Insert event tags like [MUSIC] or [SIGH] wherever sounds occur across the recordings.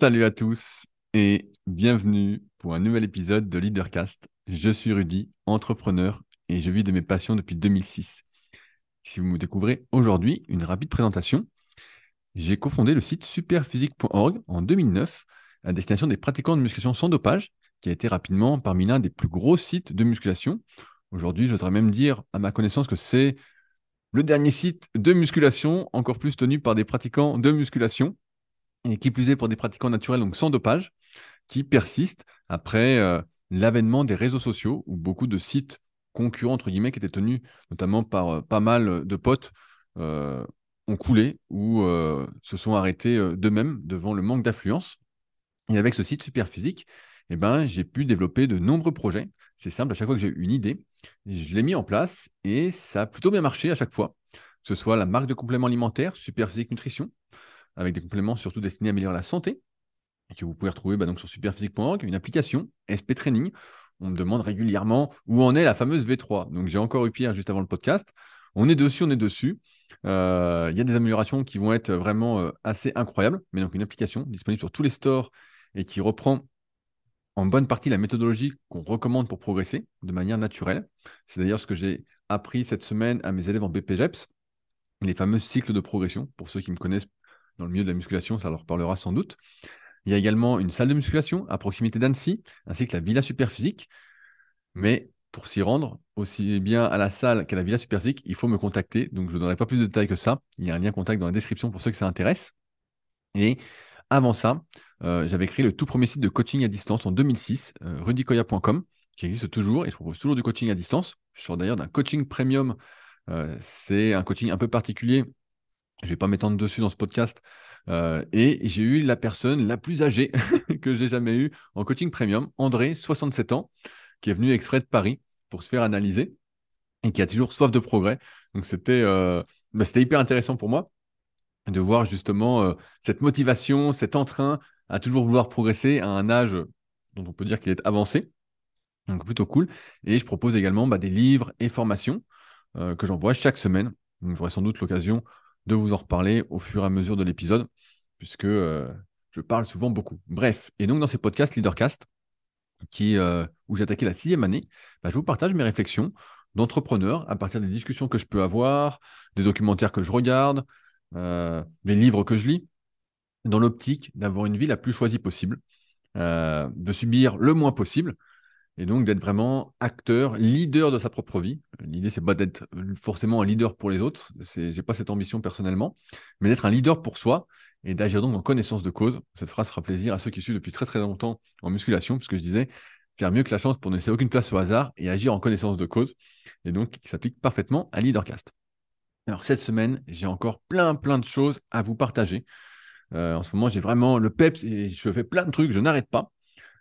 Salut à tous et bienvenue pour un nouvel épisode de Leadercast. Je suis Rudy, entrepreneur et je vis de mes passions depuis 2006. Si vous me découvrez aujourd'hui, une rapide présentation. J'ai cofondé le site superphysique.org en 2009 à destination des pratiquants de musculation sans dopage, qui a été rapidement parmi l'un des plus gros sites de musculation. Aujourd'hui, je voudrais même dire à ma connaissance que c'est le dernier site de musculation, encore plus tenu par des pratiquants de musculation, et qui plus est pour des pratiquants naturels, donc sans dopage, qui persistent après euh, l'avènement des réseaux sociaux, où beaucoup de sites concurrents, entre guillemets, qui étaient tenus notamment par euh, pas mal de potes, euh, ont coulé ou se sont arrêtés d'eux-mêmes devant le manque d'affluence. Et avec ce site Superphysique, eh ben, j'ai pu développer de nombreux projets. C'est simple, à chaque fois que j'ai une idée, je l'ai mis en place et ça a plutôt bien marché à chaque fois. Que ce soit la marque de compléments alimentaires, Superphysique Nutrition, avec des compléments surtout destinés à améliorer la santé, que vous pouvez retrouver bah, donc sur superphysique.org, une application SP Training. On me demande régulièrement où en est la fameuse V3. Donc j'ai encore eu Pierre juste avant le podcast. On est dessus, on est dessus. Euh, il y a des améliorations qui vont être vraiment euh, assez incroyables, mais donc une application disponible sur tous les stores et qui reprend en bonne partie la méthodologie qu'on recommande pour progresser de manière naturelle. C'est d'ailleurs ce que j'ai appris cette semaine à mes élèves en BPGEPS, les fameux cycles de progression. Pour ceux qui me connaissent dans le milieu de la musculation, ça leur parlera sans doute. Il y a également une salle de musculation à proximité d'Annecy, ainsi que la Villa Superphysique. Mais pour s'y rendre, aussi bien à la salle qu'à la Villa Superphysique, il faut me contacter. Donc je ne donnerai pas plus de détails que ça. Il y a un lien contact dans la description pour ceux que ça intéresse. Et avant ça, euh, j'avais créé le tout premier site de coaching à distance en 2006, euh, rudykoya.com, qui existe toujours et je propose toujours du coaching à distance. Je sors d'ailleurs d'un coaching premium. Euh, c'est un coaching un peu particulier. Je ne vais pas m'étendre dessus dans ce podcast. et j'ai eu la personne la plus âgée [LAUGHS] que j'ai jamais eue en coaching premium, André, 67 ans, qui est venu exprès de Paris pour se faire analyser et qui a toujours soif de progrès. Donc c'était bah, c'était hyper intéressant pour moi de voir justement euh, cette motivation, cet entrain à toujours vouloir progresser à un âge dont on peut dire qu'il est avancé. Donc plutôt cool. Et je propose également bah, des livres et formations euh, que j'envoie chaque semaine. Donc j'aurai sans doute l'occasion de vous en reparler au fur et à mesure de l'épisode, puisque euh, je parle souvent beaucoup. Bref, et donc dans ces podcasts Leadercast, qui, où j'ai attaqué la sixième année, bah, je vous partage mes réflexions d'entrepreneur à partir des discussions que je peux avoir, des documentaires que je regarde, euh, les livres que je lis, dans l'optique d'avoir une vie la plus choisie possible, euh, de subir le moins possible, et donc d'être vraiment acteur, leader de sa propre vie. L'idée, c'est pas d'être forcément un leader pour les autres, j'ai pas cette ambition personnellement, mais d'être un leader pour soi et d'agir donc en connaissance de cause. Cette phrase fera plaisir à ceux qui suivent depuis très très longtemps en musculation, puisque je disais faire mieux que la chance pour ne laisser aucune place au hasard et agir en connaissance de cause, et donc qui s'applique parfaitement à Leadercast. Alors cette semaine, j'ai encore plein plein de choses à vous partager. Euh, en ce moment, j'ai vraiment le peps et je fais plein de trucs, je n'arrête pas.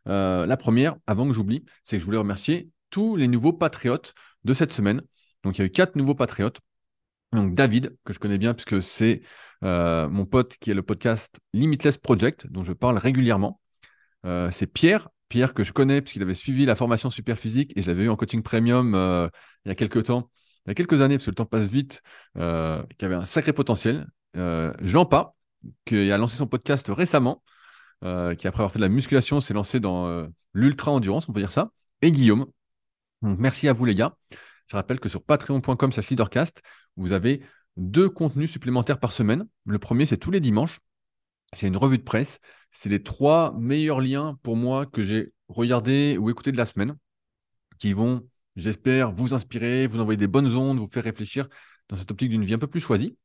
Euh, la première, avant que j'oublie, c'est que je voulais remercier tous les nouveaux patriotes de cette semaine. Donc il y a eu quatre nouveaux patriotes. Donc David, que je connais bien puisque c'est euh, mon pote qui est le podcast Limitless Project, dont je parle régulièrement. c'est Pierre, Pierre que je connais puisqu'il avait suivi la formation super physique et je l'avais eu en coaching premium il y a quelques temps il y a quelques années, parce que le temps passe vite, euh, qui avait un sacré potentiel. Euh, Jean Pas, qui a lancé son podcast récemment, euh, qui après avoir fait de la musculation s'est lancé dans euh, l'ultra-endurance, on peut dire ça, et Guillaume. Merci à vous les gars. Je rappelle que sur patreon.com leadercast, vous avez deux contenus supplémentaires par semaine. Le premier, c'est tous les dimanches. C'est une revue de presse. C'est les trois meilleurs liens pour moi que j'ai regardés ou écoutés de la semaine qui vont J'espère vous inspirer, vous envoyer des bonnes ondes, vous faire réfléchir dans cette optique d'une vie un peu plus choisie.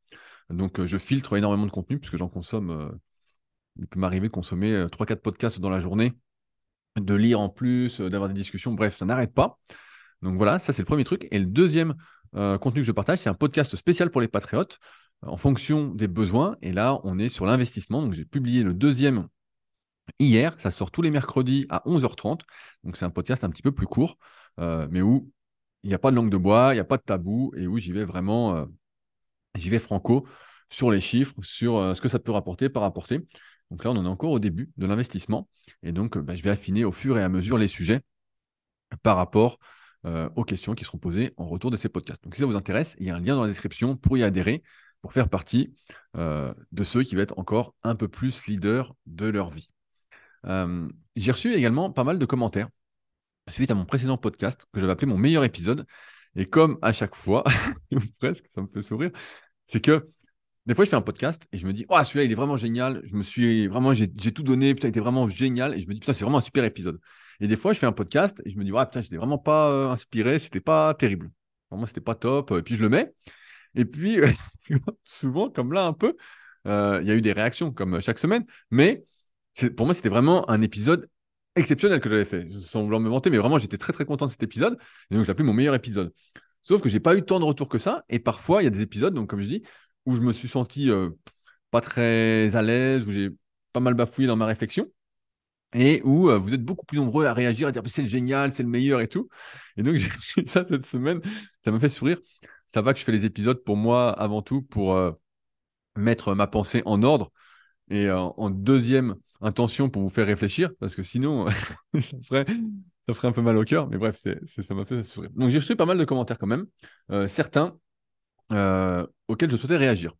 Donc, euh, je filtre énormément de contenu puisque j'en consomme. Euh, il peut m'arriver de consommer 3-4 euh, podcasts dans la journée, de lire en plus, d'avoir des discussions. Bref, ça n'arrête pas. Donc voilà, ça c'est le premier truc. Et le deuxième contenu que je partage, c'est un podcast spécial pour les patriotes en fonction des besoins. Et là, on est sur l'investissement. Donc j'ai publié le deuxième hier. Ça sort tous les mercredis à 11h30. Donc c'est un podcast un petit peu plus court. Euh, mais où il n'y a pas de langue de bois, il n'y a pas de tabou, et où j'y vais vraiment, euh, j'y vais franco sur les chiffres, sur euh, ce que ça peut rapporter, par rapporter. Donc là, on en est encore au début de l'investissement, et donc bah, je vais affiner au fur et à mesure les sujets par rapport aux questions qui seront posées en retour de ces podcasts. Donc si ça vous intéresse, il y a un lien dans la description pour y adhérer, pour faire partie de ceux qui vont être encore un peu plus leaders de leur vie. euh, j'ai reçu également pas mal de commentaires suite à mon précédent podcast que j'avais appelé mon meilleur épisode. Et comme à chaque fois, [LAUGHS] presque, ça me fait sourire, c'est que des fois, je fais un podcast et je me dis, oh, celui-là, il est vraiment génial. Je me suis vraiment, j'ai tout donné. Putain, il était vraiment génial. Et je me dis, putain, c'est vraiment un super épisode. Et des fois, je fais un podcast et je me dis, ouais, putain, j'étais vraiment pas euh, inspiré. C'était pas terrible. Vraiment, c'était pas top. Et puis, je le mets. Et puis, [LAUGHS] souvent, comme là, un peu, euh, il y a eu des réactions, comme chaque semaine. Mais pour moi, c'était vraiment un épisode exceptionnel que j'avais fait, sans vouloir me vanter. Mais vraiment, j'étais très, très content de cet épisode. Et donc, j'ai appelé mon meilleur épisode. Sauf que j'ai pas eu tant de retours que ça. Et parfois, il y a des épisodes, donc comme je dis, où je me suis senti euh, pas très à l'aise, où j'ai pas mal bafouillé dans ma réflexion, et où euh, vous êtes beaucoup plus nombreux à réagir, à dire c'est génial, c'est le meilleur et tout. Et donc, [LAUGHS] j'ai eu ça cette semaine, ça m'a fait sourire. Ça va que je fais les épisodes pour moi avant tout, pour euh, mettre ma pensée en ordre, et en deuxième intention pour vous faire réfléchir, parce que sinon, [LAUGHS] ça, ferait, ça ferait un peu mal au cœur. Mais bref, ça m'a fait sourire. Donc, j'ai reçu pas mal de commentaires quand même. certains euh, je souhaitais réagir.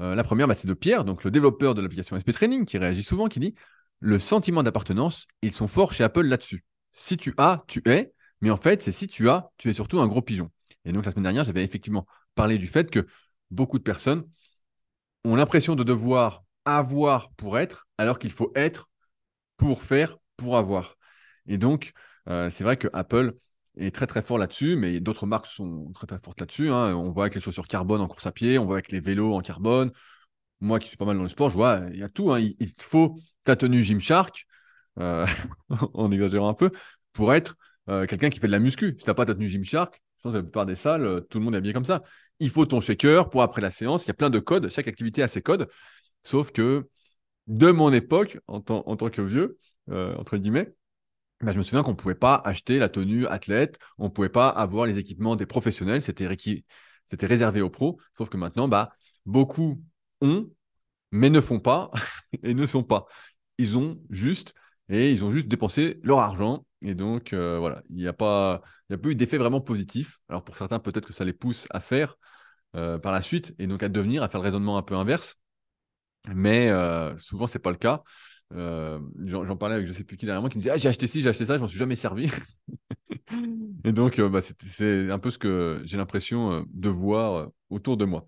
Euh, la première, bah, c'est de Pierre, donc le développeur de l'application SP Training, qui réagit souvent, qui dit Le sentiment d'appartenance, ils sont forts chez Apple là-dessus. Si tu as, tu es, mais en fait, c'est si tu as, tu es surtout un gros pigeon. Et donc, la semaine dernière, j'avais effectivement parlé du fait que beaucoup de personnes ont l'impression de devoir avoir pour être, alors qu'il faut être pour faire, pour avoir. Et donc, euh, c'est vrai que Apple est très très fort là-dessus, mais d'autres marques sont très très fortes là-dessus. Hein. On voit avec les chaussures carbone en course à pied, on voit avec les vélos en carbone. Moi qui suis pas mal dans le sport, je vois, il y a tout. Hein. Il, faut ta tenue Gymshark, euh, [LAUGHS] en exagérant un peu, pour être euh, quelqu'un qui fait de la muscu. Si tu n'as pas ta tenue Gymshark, je pense que la plupart des salles, euh, tout le monde est habillé comme ça. Il faut ton shaker pour après la séance. Il y a plein de codes. Chaque activité a ses codes. Sauf que de mon époque, en, en tant que vieux, entre guillemets, bah, je me souviens qu'on ne pouvait pas acheter la tenue athlète, on ne pouvait pas avoir les équipements des professionnels, c'était réservé aux pros. Sauf que maintenant, bah, beaucoup ont, mais ne font pas [LAUGHS] et ne sont pas. Ils ont juste et ils ont juste dépensé leur argent. Et donc, euh, voilà, il n'y a, pas, a pas eu d'effet vraiment positif. Alors, pour certains, peut-être que ça les pousse à faire euh, par la suite et donc à devenir, à faire le raisonnement un peu inverse. Mais euh, souvent, ce n'est pas le cas. Euh, j'en parlais avec je sais plus qui derrière moi qui me disait ah, j'ai acheté ci, j'ai acheté ça, je m'en suis jamais servi. [LAUGHS] et donc, euh, bah, c'est un peu ce que j'ai l'impression euh, de voir autour de moi.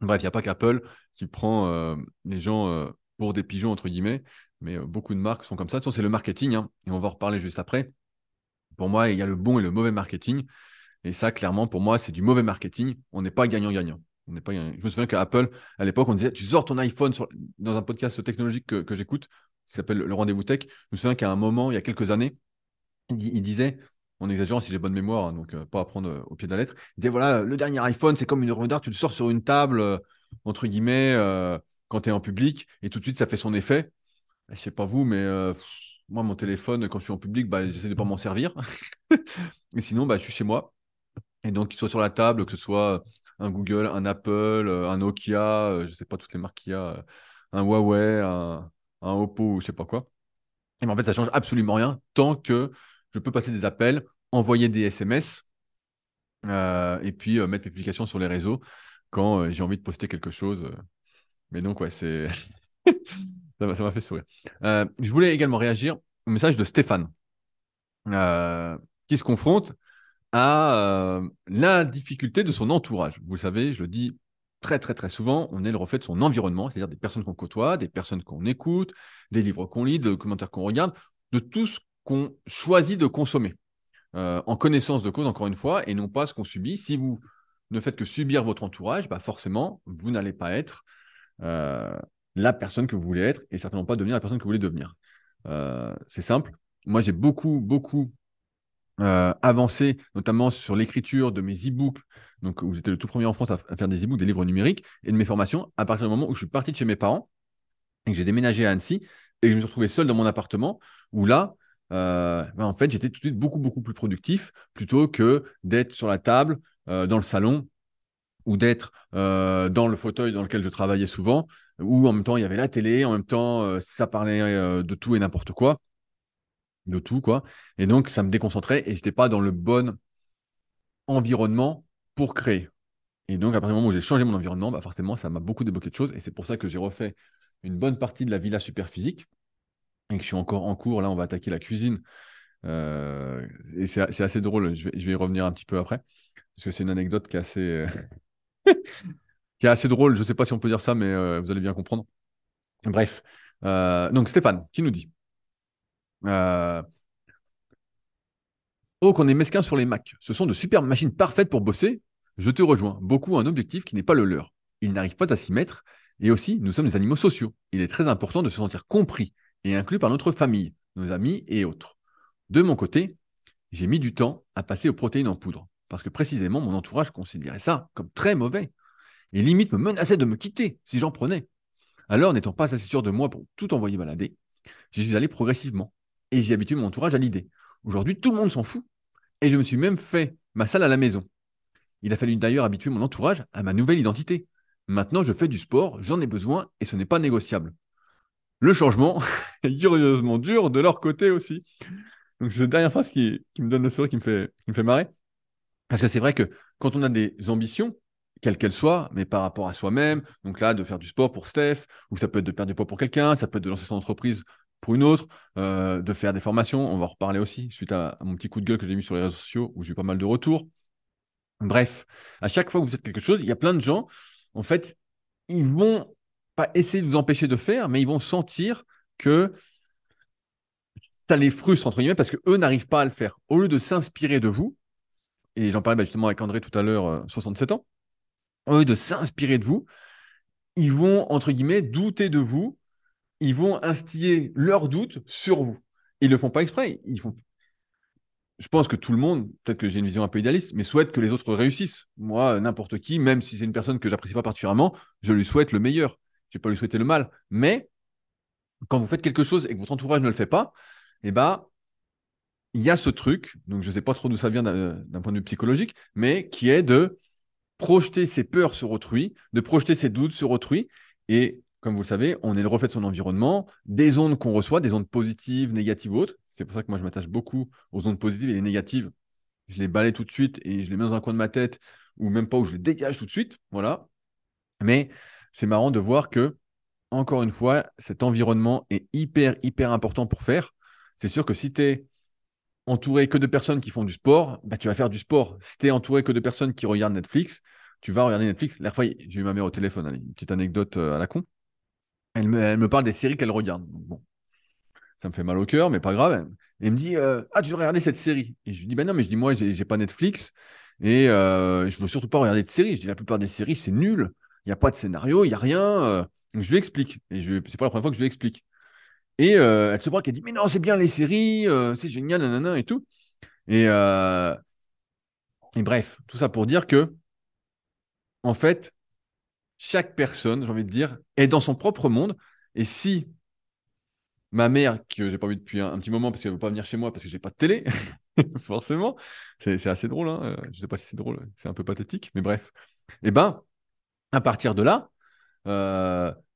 Bref, il n'y a pas qu'Apple qui prend les gens pour des pigeons, entre guillemets, mais beaucoup de marques sont comme ça. De c'est le marketing, hein, et on va en reparler juste après. Pour moi, il y a le bon et le mauvais marketing. Et ça, clairement, pour moi, c'est du mauvais marketing. On n'est pas gagnant-gagnant. Je me souviens qu'à Apple, à l'époque, on disait tu sors ton iPhone dans un podcast technologique que, j'écoute, qui s'appelle Le Rendez-vous Tech. Je me souviens qu'à un moment, il y a quelques années, il, disait, en exagérant si j'ai bonne mémoire, hein, donc euh, pas à prendre euh, au pied de la lettre, il disait voilà, le dernier iPhone, c'est comme une œuvre d'art, tu le sors sur une table, euh, entre guillemets, quand tu es en public, et tout de suite, ça fait son effet. Je sais pas vous, mais moi, mon téléphone, quand je suis en public, bah, j'essaie de pas m'en servir. [LAUGHS] et sinon, bah, je suis chez moi. Et donc, qu'il soit sur la table, que ce soit un Google, un Apple, euh, un Nokia, euh, je ne sais pas toutes les marques qu'il y a, euh, un Huawei, un, Oppo ou je sais pas quoi. Et en fait, ça change absolument rien tant que je peux passer des appels, envoyer des SMS et puis mettre mes publications sur les réseaux quand j'ai envie de poster quelque chose. Mais donc, ouais, [LAUGHS] ça m'a fait sourire. je voulais également réagir au message de Stéphane qui se confronte à euh, la difficulté de son entourage. Vous le savez, je le dis très très très souvent, on est le reflet de son environnement, c'est-à-dire des personnes qu'on côtoie, des personnes qu'on écoute, des livres qu'on lit, des commentaires qu'on regarde, de tout ce qu'on choisit de consommer. Euh, en connaissance de cause, encore une fois, et non pas ce qu'on subit. Si vous ne faites que subir votre entourage, bah forcément, vous n'allez pas être euh, la personne que vous voulez être et certainement pas devenir la personne que vous voulez devenir. c'est simple. Moi, j'ai beaucoup, beaucoup euh, avancé, notamment sur l'écriture de mes e-books, donc où j'étais le tout premier en France à, faire des e-books, des livres numériques, et de mes formations, à partir du moment où je suis parti de chez mes parents et que j'ai déménagé à Annecy et que je me suis retrouvé seul dans mon appartement, où là, euh, ben, en fait, j'étais tout de suite beaucoup, beaucoup plus productif plutôt que d'être sur la table, euh, dans le salon, ou d'être dans le fauteuil dans lequel je travaillais souvent, où en même temps il y avait la télé, en même temps ça parlait de tout et n'importe quoi de tout, quoi. Et donc, ça me déconcentrait et je n'étais pas dans le bon environnement pour créer. Et donc, à partir du moment où j'ai changé mon environnement, bah forcément, ça m'a beaucoup débloqué de choses. Et c'est pour ça que j'ai refait une bonne partie de la villa super physique. et que je suis encore en cours, là, on va attaquer la cuisine. Euh, et c'est assez drôle, je vais, y revenir un petit peu après, parce que c'est une anecdote qui est assez, euh, [LAUGHS] drôle. Je ne sais pas si on peut dire ça, mais euh, vous allez bien comprendre. Bref, donc Stéphane, qui nous dit? Oh, qu'on est mesquin sur les Macs. Ce sont de superbes machines parfaites pour bosser. Je te rejoins. Beaucoup ont un objectif qui n'est pas le leur. Ils n'arrivent pas à s'y mettre. Et aussi, nous sommes des animaux sociaux. Il est très important de se sentir compris et inclus par notre famille, nos amis et autres. De mon côté, j'ai mis du temps à passer aux protéines en poudre, parce que précisément mon entourage considérait ça comme très mauvais, et limite me menaçait de me quitter si j'en prenais. Alors, n'étant pas assez sûr de moi pour tout envoyer balader, j'y suis allé progressivement, et j'ai habitué mon entourage à l'idée. Aujourd'hui, tout le monde s'en fout, et je me suis même fait ma salle à la maison. Il a fallu d'ailleurs habituer mon entourage à ma nouvelle identité. Maintenant, je fais du sport, j'en ai besoin, et ce n'est pas négociable. Le changement [LAUGHS] est curieusement dur de leur côté aussi. Donc, c'est la dernière phrase qui, me donne le sourire, qui me fait, qui me fait marrer. Parce que c'est vrai que quand on a des ambitions, quelles qu'elles soient, mais par rapport à soi-même, donc là, de faire du sport pour Steph, ou ça peut être de perdre du poids pour quelqu'un, ça peut être de lancer son entreprise pour une autre, euh, de faire des formations, on va en reparler aussi, suite à, mon petit coup de gueule que j'ai mis sur les réseaux sociaux, où j'ai eu pas mal de retours. Bref, à chaque fois que vous faites quelque chose, il y a plein de gens, en fait, ils vont pas essayer de vous empêcher de faire, mais ils vont sentir que ça les frustre, entre guillemets, parce qu'eux n'arrivent pas à le faire. Au lieu de s'inspirer de vous, et j'en parlais bah, justement avec André tout à l'heure, 67 euh, ans, au lieu de s'inspirer de vous, ils vont, entre guillemets, douter de vous, ils vont instiller leurs doutes sur vous. Ils ne le font pas exprès, ils font... Je pense que tout le monde, peut-être que j'ai une vision un peu idéaliste, mais souhaite que les autres réussissent. Moi, n'importe qui, même si c'est une personne que j'apprécie pas particulièrement, je lui souhaite le meilleur. Je ne vais pas lui souhaiter le mal. Mais quand vous faites quelque chose et que votre entourage ne le fait pas, eh ben, il y a ce truc, donc je ne sais pas trop d'où ça vient d'un point de vue psychologique, mais qui est de projeter ses peurs sur autrui, de projeter ses doutes sur autrui. Et comme vous le savez, on est le reflet de son environnement, des ondes qu'on reçoit, des ondes positives, négatives ou autres. C'est pour ça que moi, je m'attache beaucoup aux ondes positives et les négatives. Je les balaye tout de suite et je les mets dans un coin de ma tête, ou même pas où je les dégage tout de suite. Voilà. Mais c'est marrant de voir que, encore une fois, cet environnement est hyper, hyper important pour faire c'est sûr que si tu es entouré que de personnes qui font du sport, bah, tu vas faire du sport. Si tu es entouré que de personnes qui regardent Netflix, tu vas regarder Netflix. La fois, j'ai eu ma mère au téléphone, une petite anecdote euh, à la con. Elle me, parle des séries qu'elle regarde. bon, ça me fait mal au cœur, mais pas grave. Elle me dit euh, Ah, tu veux regarder cette série Et je lui dis Ben non, mais je dis Moi, j'ai pas Netflix et euh, je veux surtout pas regarder de séries. Je dis La plupart des séries, c'est nul. Il n'y a pas de scénario, il n'y a rien. Donc, je lui explique. Et c'est pas la première fois que je lui explique. Et euh, elle se braque, elle dit Mais non, c'est bien les séries, euh, c'est génial, nanana, et tout. Euh, et bref, tout ça pour dire que, en fait, chaque personne, j'ai envie de dire, est dans son propre monde. Et si ma mère, que j'ai pas vu depuis un, petit moment parce qu'elle veut pas venir chez moi parce que j'ai pas de télé, [LAUGHS] forcément, c'est assez drôle. Hein je sais pas si c'est drôle, c'est un peu pathétique, mais bref. Eh ben, à partir de là,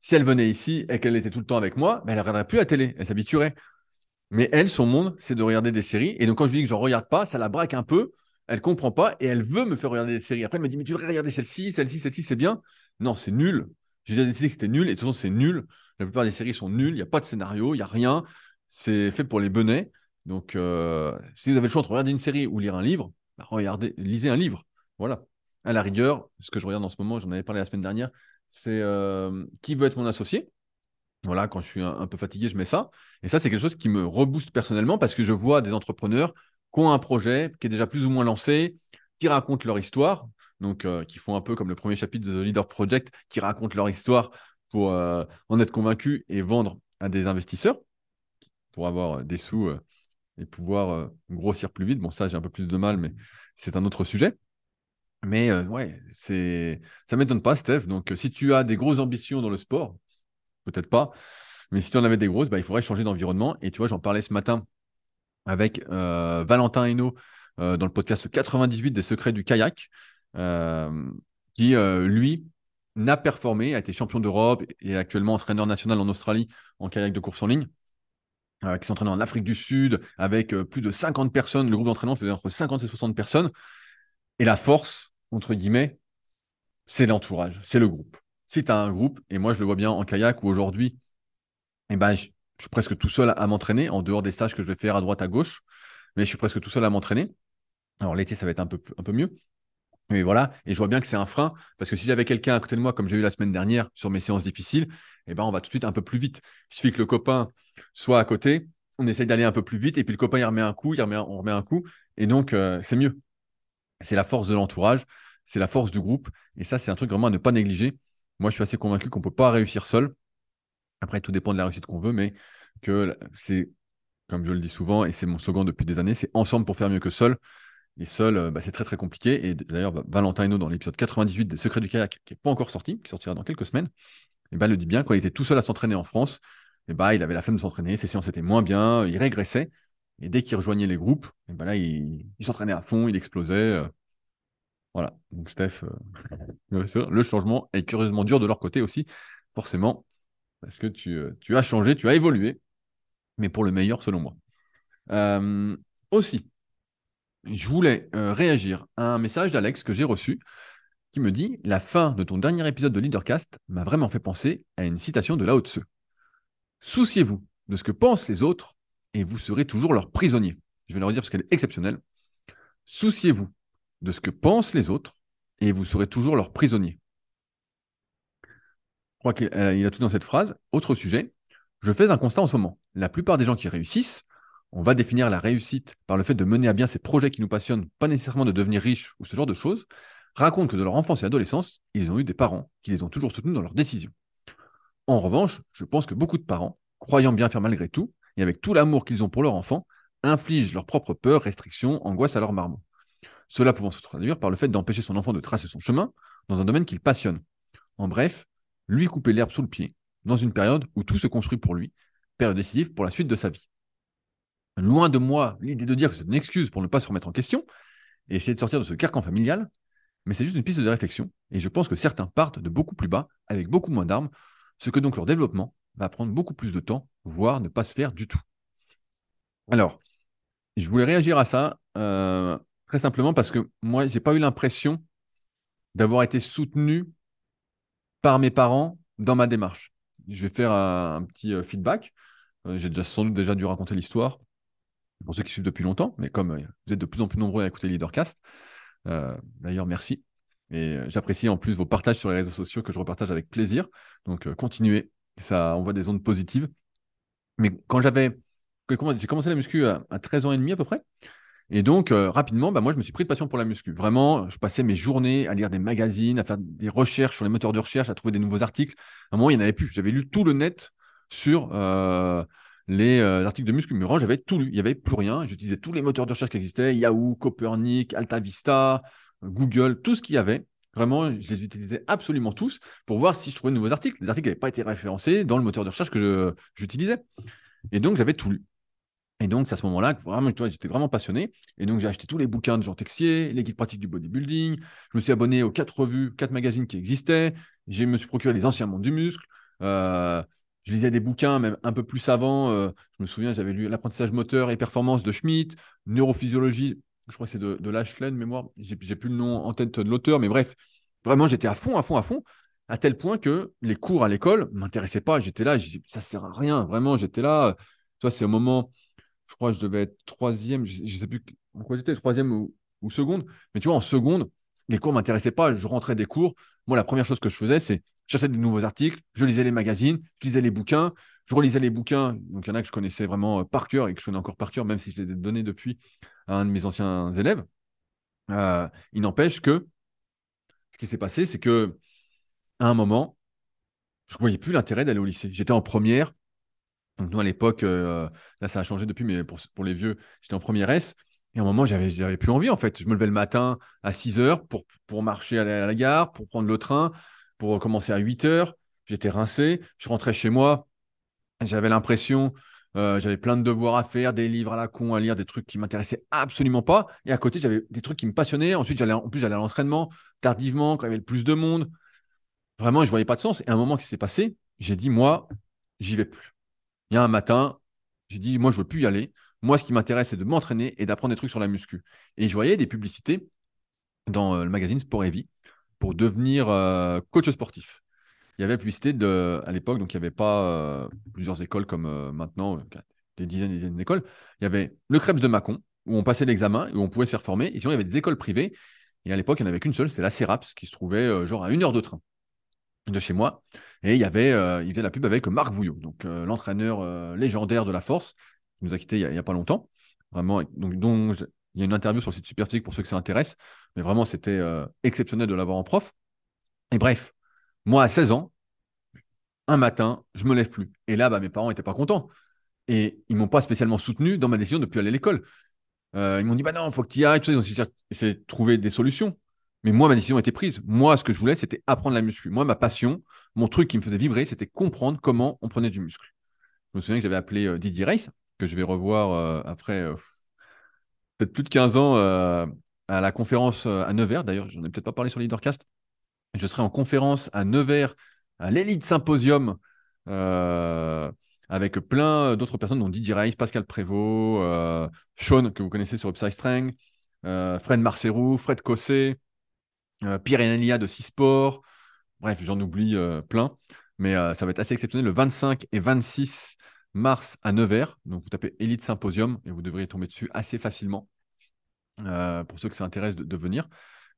si elle venait ici et qu'elle était tout le temps avec moi, ben, elle ne regarderait plus la télé, elle s'habituerait. Mais elle, son monde, c'est de regarder des séries. Et donc, quand je dis que je ne regarde pas, ça la braque un peu. Elle comprend pas et elle veut me faire regarder des séries. Après, elle me dit Mais tu devrais regarder celle-ci, celle-ci, celle-ci, c'est bien. Non, c'est nul. J'ai déjà décidé que c'était nul. Et de toute façon, c'est nul. La plupart des séries sont nulles. Il n'y a pas de scénario, il n'y a rien. C'est fait pour les benets. Donc, euh, si vous avez le choix entre regarder une série ou lire un livre, bah, regardez, lisez un livre. Voilà. À la rigueur, ce que je regarde en ce moment, j'en avais parlé la semaine dernière, c'est euh, qui veut être mon associé? Voilà, quand je suis un, peu fatigué, je mets ça. Et ça, c'est quelque chose qui me rebooste personnellement parce que je vois des entrepreneurs qui ont un projet qui est déjà plus ou moins lancé, qui racontent leur histoire, donc euh, qui font un peu comme le premier chapitre de The Leader Project, qui racontent leur histoire pour euh, en être convaincus et vendre à des investisseurs pour avoir des sous et pouvoir grossir plus vite. Bon, ça, j'ai un peu plus de mal, mais c'est un autre sujet. Mais euh, ouais, c'est ça m'étonne pas, Steph. Donc, si tu as des grosses ambitions dans le sport, peut-être pas, mais si tu en avais des grosses, bah, il faudrait changer d'environnement. Et tu vois, j'en parlais ce matin avec euh, Valentin Hainaut euh, dans le podcast 98 des secrets du kayak, qui, lui, n'a performé, a été champion d'Europe et actuellement entraîneur national en Australie en kayak de course en ligne. qui s'entraîne en Afrique du Sud avec plus de 50 personnes. Le groupe d'entraînement faisait entre 50 et 60 personnes. Et la force, entre guillemets, c'est l'entourage, c'est le groupe. Si tu as un groupe, et moi je le vois bien en kayak où aujourd'hui, eh ben, suis presque tout seul à, m'entraîner, en dehors des stages que je vais faire à droite, à gauche, mais je suis presque tout seul à m'entraîner. Alors l'été, ça va être un peu, un peu mieux. Mais voilà, et je vois bien que c'est un frein, parce que si j'avais quelqu'un à côté de moi, comme j'ai eu la semaine dernière sur mes séances difficiles, eh ben, on va tout de suite un peu plus vite. Il suffit que le copain soit à côté, on essaye d'aller un peu plus vite, et puis le copain, il remet un coup, on remet un coup, et donc euh, c'est mieux. C'est la force de l'entourage, c'est la force du groupe, et ça, c'est un truc vraiment à ne pas négliger. Moi, je suis assez convaincu qu'on ne peut pas réussir seul. Après, tout dépend de la réussite qu'on veut, mais que c'est, comme je le dis souvent, et c'est mon slogan depuis des années, c'est ensemble pour faire mieux que seul. Et seul, euh, bah, c'est très très compliqué. Et d'ailleurs, bah, Valentin Hainaut, dans l'épisode 98 des Secrets du kayak, qui n'est pas encore sorti, qui sortira dans quelques semaines, et bah, le dit bien, quand il était tout seul à s'entraîner en France, et bah, il avait la flemme de s'entraîner, ses séances étaient moins bien, il régressait. Et dès qu'il rejoignait les groupes, et bah, là, il, s'entraînait à fond, il explosait. Euh. voilà. Donc, Steph, euh, le changement est curieusement dur de leur côté aussi, forcément, parce que tu, tu as changé, tu as évolué, mais pour le meilleur, selon moi. aussi, je voulais euh, réagir à un message d'Alex que j'ai reçu qui me dit La fin de ton dernier épisode de Leadercast m'a vraiment fait penser à une citation de Lao Tse. Souciez-vous de ce que pensent les autres et vous serez toujours leur prisonnier. Je vais le redire parce qu'elle est exceptionnelle. Souciez-vous de ce que pensent les autres et vous serez toujours leur prisonnier. Crois qu'il euh, a tout dans cette phrase. Autre sujet, je fais un constat en ce moment. La plupart des gens qui réussissent on va définir la réussite par le fait de mener à bien ces projets qui nous passionnent, pas nécessairement de devenir riches ou ce genre de choses, racontent que de leur enfance et adolescence, ils ont eu des parents qui les ont toujours soutenus dans leurs décisions. En revanche, je pense que beaucoup de parents, croyant bien faire malgré tout, et avec tout l'amour qu'ils ont pour leur enfant, infligent leurs propres peurs, restrictions, angoisses à leur marmot. Cela pouvant se traduire par le fait d'empêcher son enfant de tracer son chemin dans un domaine qu'il passionne. En bref, lui couper l'herbe sous le pied, dans une période où tout se construit pour lui, période décisive pour la suite de sa vie. Loin de moi l'idée de dire que c'est une excuse pour ne pas se remettre en question et essayer de sortir de ce carcan familial, mais c'est juste une piste de réflexion, et je pense que certains partent de beaucoup plus bas, avec beaucoup moins d'armes, ce que donc leur développement va prendre beaucoup plus de temps, voire ne pas se faire du tout. Alors, je voulais réagir à ça euh, très simplement parce que moi, je n'ai pas eu l'impression d'avoir été soutenu par mes parents dans ma démarche. Je vais faire un, petit euh, feedback. Euh, j'ai déjà sans doute déjà dû raconter l'histoire pour ceux qui suivent depuis longtemps, mais comme euh, vous êtes de plus en plus nombreux à écouter Leadercast, d'ailleurs, merci. Et j'apprécie en plus vos partages sur les réseaux sociaux que je repartage avec plaisir. Donc, continuez. Ça envoie des ondes positives. Mais quand j'avais. J'ai commencé la muscu à, 13 ans et demi à peu près. Et donc, rapidement, bah, moi, je me suis pris de passion pour la muscu. Vraiment, je passais mes journées à lire des magazines, à faire des recherches sur les moteurs de recherche, à trouver des nouveaux articles. À un moment, il n'y en avait plus. J'avais lu tout le net sur les euh, articles de muscu. Mais j'avais tout lu. Il n'y avait plus rien. J'utilisais tous les moteurs de recherche qui existaient Yahoo, Copernic, AltaVista, Google, tout ce qu'il y avait. Vraiment, je les utilisais absolument tous pour voir si je trouvais de nouveaux articles. Les articles n'avaient pas été référencés dans le moteur de recherche que j'utilisais. Et donc, j'avais tout lu. Et donc, c'est à ce moment-là que vraiment, j'étais vraiment passionné. Et donc, j'ai acheté tous les bouquins de Jean Texier, les guides pratiques du bodybuilding. Je me suis abonné aux quatre revues, quatre magazines qui existaient. Je me suis procuré les anciens mondes du muscle. Euh, je lisais des bouquins même un peu plus savants. Euh, je me souviens, j'avais lu L'apprentissage moteur et performance de Schmitt, Neurophysiologie, je crois que c'est de, de Lachlan, mémoire. J'ai, plus le nom en tête de l'auteur, mais bref, vraiment, j'étais à fond, à fond, à fond, à tel point que les cours à l'école ne m'intéressaient pas. J'étais là, ça sert à rien, vraiment, j'étais là. Toi, c'est au moment, je crois que je devais être troisième, je ne sais plus en j'étais, troisième ou, ou seconde, mais tu vois, en seconde, les cours ne m'intéressaient pas. Je rentrais des cours. Moi, la première chose que je faisais, c'est j'achetais de nouveaux articles, je lisais les magazines, je lisais les bouquins, je relisais les bouquins. Donc, il y en a que je connaissais vraiment euh, par cœur et que je connais encore par cœur, même si je les ai donnés depuis à un de mes anciens élèves. Euh, il n'empêche que ce qui s'est passé, c'est que à un moment, je ne voyais plus l'intérêt d'aller au lycée. J'étais en première. Donc, nous, à l'époque, euh, là, ça a changé depuis, mais pour, pour les vieux, j'étais en première S. Et à un moment, j'avais, j'avais plus envie, en fait. Je me levais le matin à 6 heures pour, pour marcher à la, gare, pour prendre le train, pour commencer à 8 heures. J'étais rincé. Je rentrais chez moi. J'avais l'impression, euh, j'avais plein de devoirs à faire, des livres à la con à lire, des trucs qui m'intéressaient absolument pas. Et à côté, j'avais des trucs qui me passionnaient. Ensuite, j'allais, en plus, j'allais à l'entraînement tardivement, quand il y avait le plus de monde. Vraiment, je voyais pas de sens. Et à un moment qui s'est passé, j'ai dit, moi, j'y vais plus. Il y a un matin, j'ai dit, moi, je veux plus y aller. Moi, ce qui m'intéresse, c'est de m'entraîner et d'apprendre des trucs sur la muscu. Et je voyais des publicités dans euh, le magazine Sport et Vie pour devenir euh, coach sportif. il y avait la publicité de, à l'époque, donc il n'y avait pas plusieurs écoles comme maintenant, des dizaines et des dizaines d'écoles. Il y avait le Krebs de Mâcon, où on passait l'examen où on pouvait se faire former. Et sinon, il y avait des écoles privées. Et à l'époque, il n'y en avait qu'une seule, c'était la CERAPS, qui se trouvait genre à une heure de train de chez moi. Et il y avait, il faisait la pub avec Marc Vouillot, donc l'entraîneur légendaire de la force, qui nous a quittés il n'y a, pas longtemps. Vraiment, donc, il y a une interview sur le site Superphysique pour ceux que ça intéresse. Mais vraiment, c'était exceptionnel de l'avoir en prof. Et bref, moi, à 16 ans, un matin, je me lève plus. Et là, bah, mes parents n'étaient pas contents. Et ils m'ont pas spécialement soutenu dans ma décision de ne plus aller à l'école. Euh, ils m'ont dit, bah non, il faut que tu y ailles. Ils ont essayé de trouver des solutions. Mais moi, ma décision était prise. Moi, ce que je voulais, c'était apprendre la muscu. Moi, ma passion, mon truc qui me faisait vibrer, c'était comprendre comment on prenait du muscle. Je me souviens que j'avais appelé euh, Didier Race, que je vais revoir euh, après peut-être plus de 15 ans à la conférence à Nevers. D'ailleurs, j'en ai peut-être pas parlé sur Leadercast. Je serai en conférence à Nevers, à l'Elite Symposium, euh, avec plein d'autres personnes, dont Didier Reis, Pascal Prévost, euh, Sean, que vous connaissez sur Upside Strength, euh, Fred Marcerou, Fred Cossé, Pierre Enelia de Cisport. Bref, j'en oublie plein. Mais ça va être assez exceptionnel le 25 et 26 mars à Nevers. Donc, vous tapez Elite Symposium et vous devriez tomber dessus assez facilement pour ceux que ça intéresse de venir.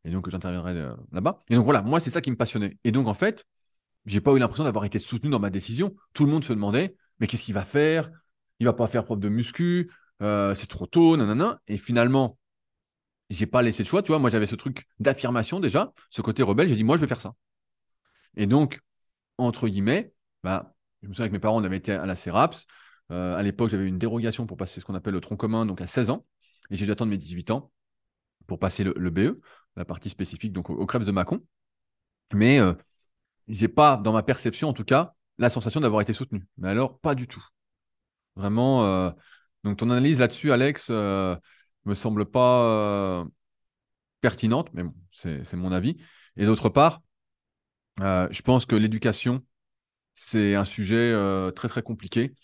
Et donc, j'interviendrai euh, là-bas. Et donc, voilà, moi, c'est ça qui me passionnait. Et donc, en fait, j'ai pas eu l'impression d'avoir été soutenu dans ma décision. Tout le monde se demandait, mais qu'est-ce qu'il va faire? Il va pas faire preuve de muscu, euh, c'est trop tôt, nanana. Et finalement, j'ai pas laissé le choix. Tu vois, moi, j'avais ce truc d'affirmation déjà, ce côté rebelle. J'ai dit, moi, je vais faire ça. Et donc, entre guillemets, bah, je me souviens que mes parents, on avait été à la CERAPS. Euh, à l'époque, j'avais une dérogation pour passer ce qu'on appelle le tronc commun, donc à 16 ans. Et j'ai dû attendre mes 18 ans pour passer le, BE, la partie spécifique donc au, Krebs de Mâcon. Mais euh, j'ai pas, dans ma perception en tout cas, la sensation d'avoir été soutenu. Mais alors, pas du tout. Vraiment. Euh, donc, ton analyse là-dessus, Alex, euh, me semble pas euh, pertinente, mais bon, c'est mon avis. Et d'autre part, je pense que l'éducation, c'est un sujet très très compliqué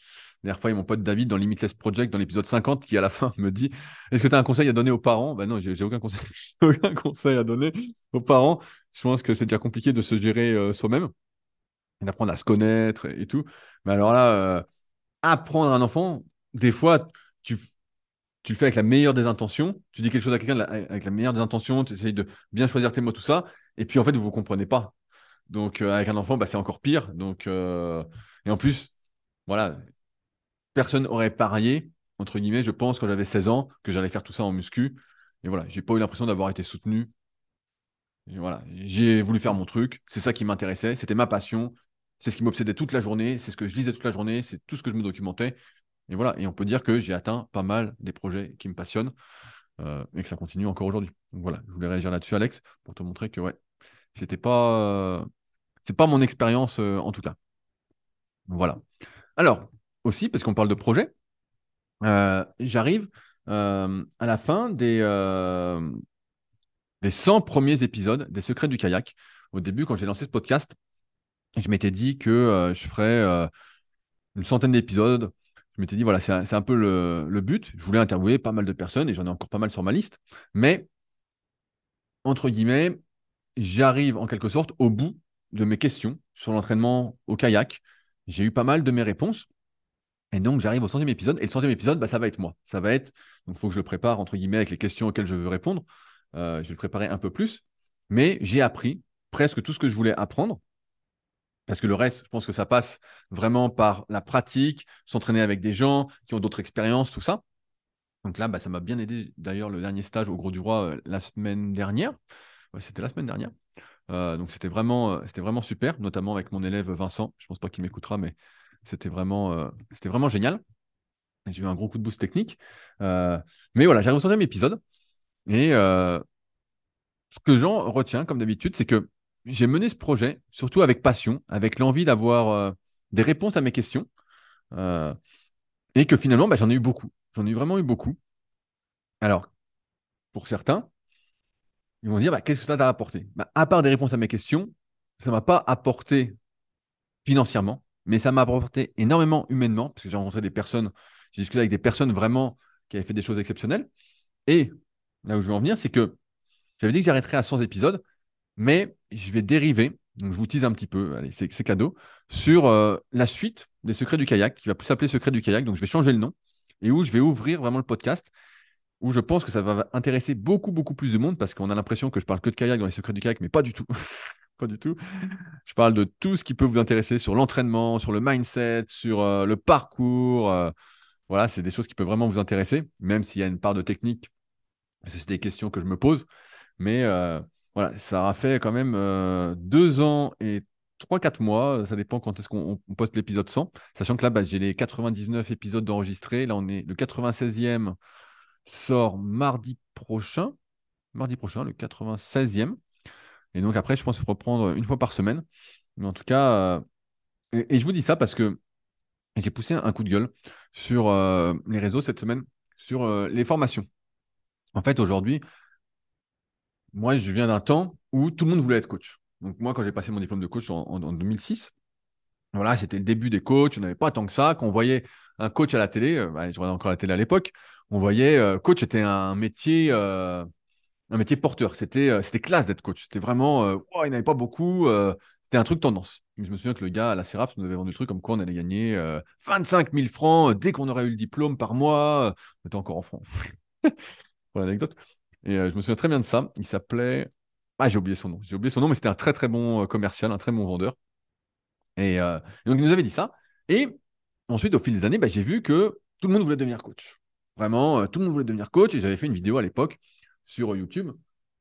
dernière fois, mon pote David dans Limitless Project, dans l'épisode 50, qui à la fin me dit Est-ce que tu as un conseil à donner aux parents? Ben non, j'ai aucun conseil, [LAUGHS] aucun conseil à donner aux parents. Je pense que c'est déjà compliqué de se gérer euh, soi-même, d'apprendre à se connaître et, tout. Mais alors là, euh, apprendre à un enfant, des fois, tu, tu le fais avec la meilleure des intentions. Tu dis quelque chose à quelqu'un avec la meilleure des intentions, tu essayes de bien choisir tes mots, tout ça. Et puis en fait, vous ne vous comprenez pas. Donc euh, avec un enfant, bah, c'est encore pire. Donc, et en plus, voilà, personne aurait parié, entre guillemets, je pense, quand j'avais 16 ans, que j'allais faire tout ça en muscu. Et voilà, j'ai pas eu l'impression d'avoir été soutenu. Voilà, j'ai voulu faire mon truc. C'est ça qui m'intéressait. C'était ma passion. C'est ce qui m'obsédait toute la journée. C'est ce que je lisais toute la journée. C'est tout ce que je me documentais. Et voilà, et on peut dire que j'ai atteint pas mal des projets qui me passionnent euh, et que ça continue encore aujourd'hui. Donc voilà, je voulais réagir là-dessus, Alex, pour te montrer que ouais, j'étais pas. Euh, c'est pas mon expérience euh, en tout cas. Voilà. Alors, aussi, parce qu'on parle de projet, euh, j'arrive à la fin des, des 100 premiers épisodes des Secrets du kayak. Au début, quand j'ai lancé ce podcast, je m'étais dit que je ferais une centaine d'épisodes. Je m'étais dit, voilà, c'est un, peu le, but. Je voulais interviewer pas mal de personnes et j'en ai encore pas mal sur ma liste. Mais, entre guillemets, j'arrive en quelque sorte au bout de mes questions sur l'entraînement au kayak. J'ai eu pas mal de mes réponses. Et donc, j'arrive au centième épisode. Et le centième épisode, bah, ça va être moi. Ça va être. Donc, il faut que je le prépare, entre guillemets, avec les questions auxquelles je veux répondre. Euh, je vais le préparer un peu plus. Mais j'ai appris presque tout ce que je voulais apprendre. Parce que le reste, je pense que ça passe vraiment par la pratique, s'entraîner avec des gens qui ont d'autres expériences, tout ça. Donc là, bah, ça m'a bien aidé. D'ailleurs, le dernier stage au Gros du Roi euh, la semaine dernière. C'était la semaine dernière. Euh, donc c'était vraiment, c'était vraiment super, notamment avec mon élève Vincent. Je ne pense pas qu'il m'écoutera, mais c'était vraiment, euh, c'était vraiment génial. J'ai eu un gros coup de boost technique. Euh, mais voilà, j'arrive au centième épisode. Et euh, ce que j'en retiens, comme d'habitude, c'est que j'ai mené ce projet surtout avec passion, avec l'envie d'avoir des réponses à mes questions. et que finalement, bah, j'en ai eu beaucoup. J'en ai vraiment eu beaucoup. Alors, pour certains, ils vont dire bah, qu'est-ce que ça t'a apporté? Bah, À part des réponses à mes questions, ça ne m'a pas apporté financièrement, mais ça m'a apporté énormément humainement, parce que j'ai rencontré des personnes, j'ai discuté avec des personnes vraiment qui avaient fait des choses exceptionnelles. Et là où je veux en venir, c'est que j'avais dit que j'arrêterais à 100 épisodes, mais je vais dériver donc je vous tease un petit peu, c'est cadeau, sur euh, la suite des secrets du kayak, qui va plus s'appeler Secrets du kayak. Donc je vais changer le nom et où je vais ouvrir vraiment le podcast, où je pense que ça va intéresser beaucoup, beaucoup plus de monde parce qu'on a l'impression que je parle que de kayak dans les secrets du kayak, mais pas du tout. [LAUGHS] pas du tout. Je parle de tout ce qui peut vous intéresser sur l'entraînement, sur le mindset, sur euh, le parcours. Euh, voilà, c'est des choses qui peuvent vraiment vous intéresser, même s'il y a une part de technique. C'est des questions que je me pose. Mais voilà, ça a fait quand même euh, deux ans et trois, quatre mois. Ça dépend quand est-ce qu'on poste l'épisode 100. Sachant que là, bah, j'ai les 99 épisodes d'enregistrés. Là, on est le 96e sort mardi prochain. Mardi prochain, le 96e. Et donc après, je pense reprendre une fois par semaine. Mais en tout cas, euh, et, je vous dis ça parce que j'ai poussé un coup de gueule sur euh, les réseaux cette semaine, sur les formations. En fait, aujourd'hui, moi, je viens d'un temps où tout le monde voulait être coach. Donc, moi, quand j'ai passé mon diplôme de coach en, 2006, voilà, c'était le début des coachs. On n'avait pas tant que ça. Quand on voyait un coach à la télé, euh, bah, je regardais encore la télé à l'époque, on voyait euh, coach était un métier, euh, un métier porteur. C'était, c'était classe d'être coach. C'était vraiment, il n'y avait pas beaucoup. c'était un truc tendance. Je me souviens que le gars à la CERAPS nous avait vendu le truc comme quoi on allait gagner 25 000 francs dès qu'on aurait eu le diplôme par mois. On était encore en francs. [LAUGHS] pour l'anecdote. Et euh, je me souviens très bien de ça. Il s'appelait. Ah, j'ai oublié son nom. J'ai oublié son nom, mais c'était un très très bon euh, commercial, un très bon vendeur. Euh, et, donc, il nous avait dit ça. Et ensuite, au fil des années, bah, j'ai vu que tout le monde voulait devenir coach. Vraiment, tout le monde voulait devenir coach. Et j'avais fait une vidéo à l'époque sur YouTube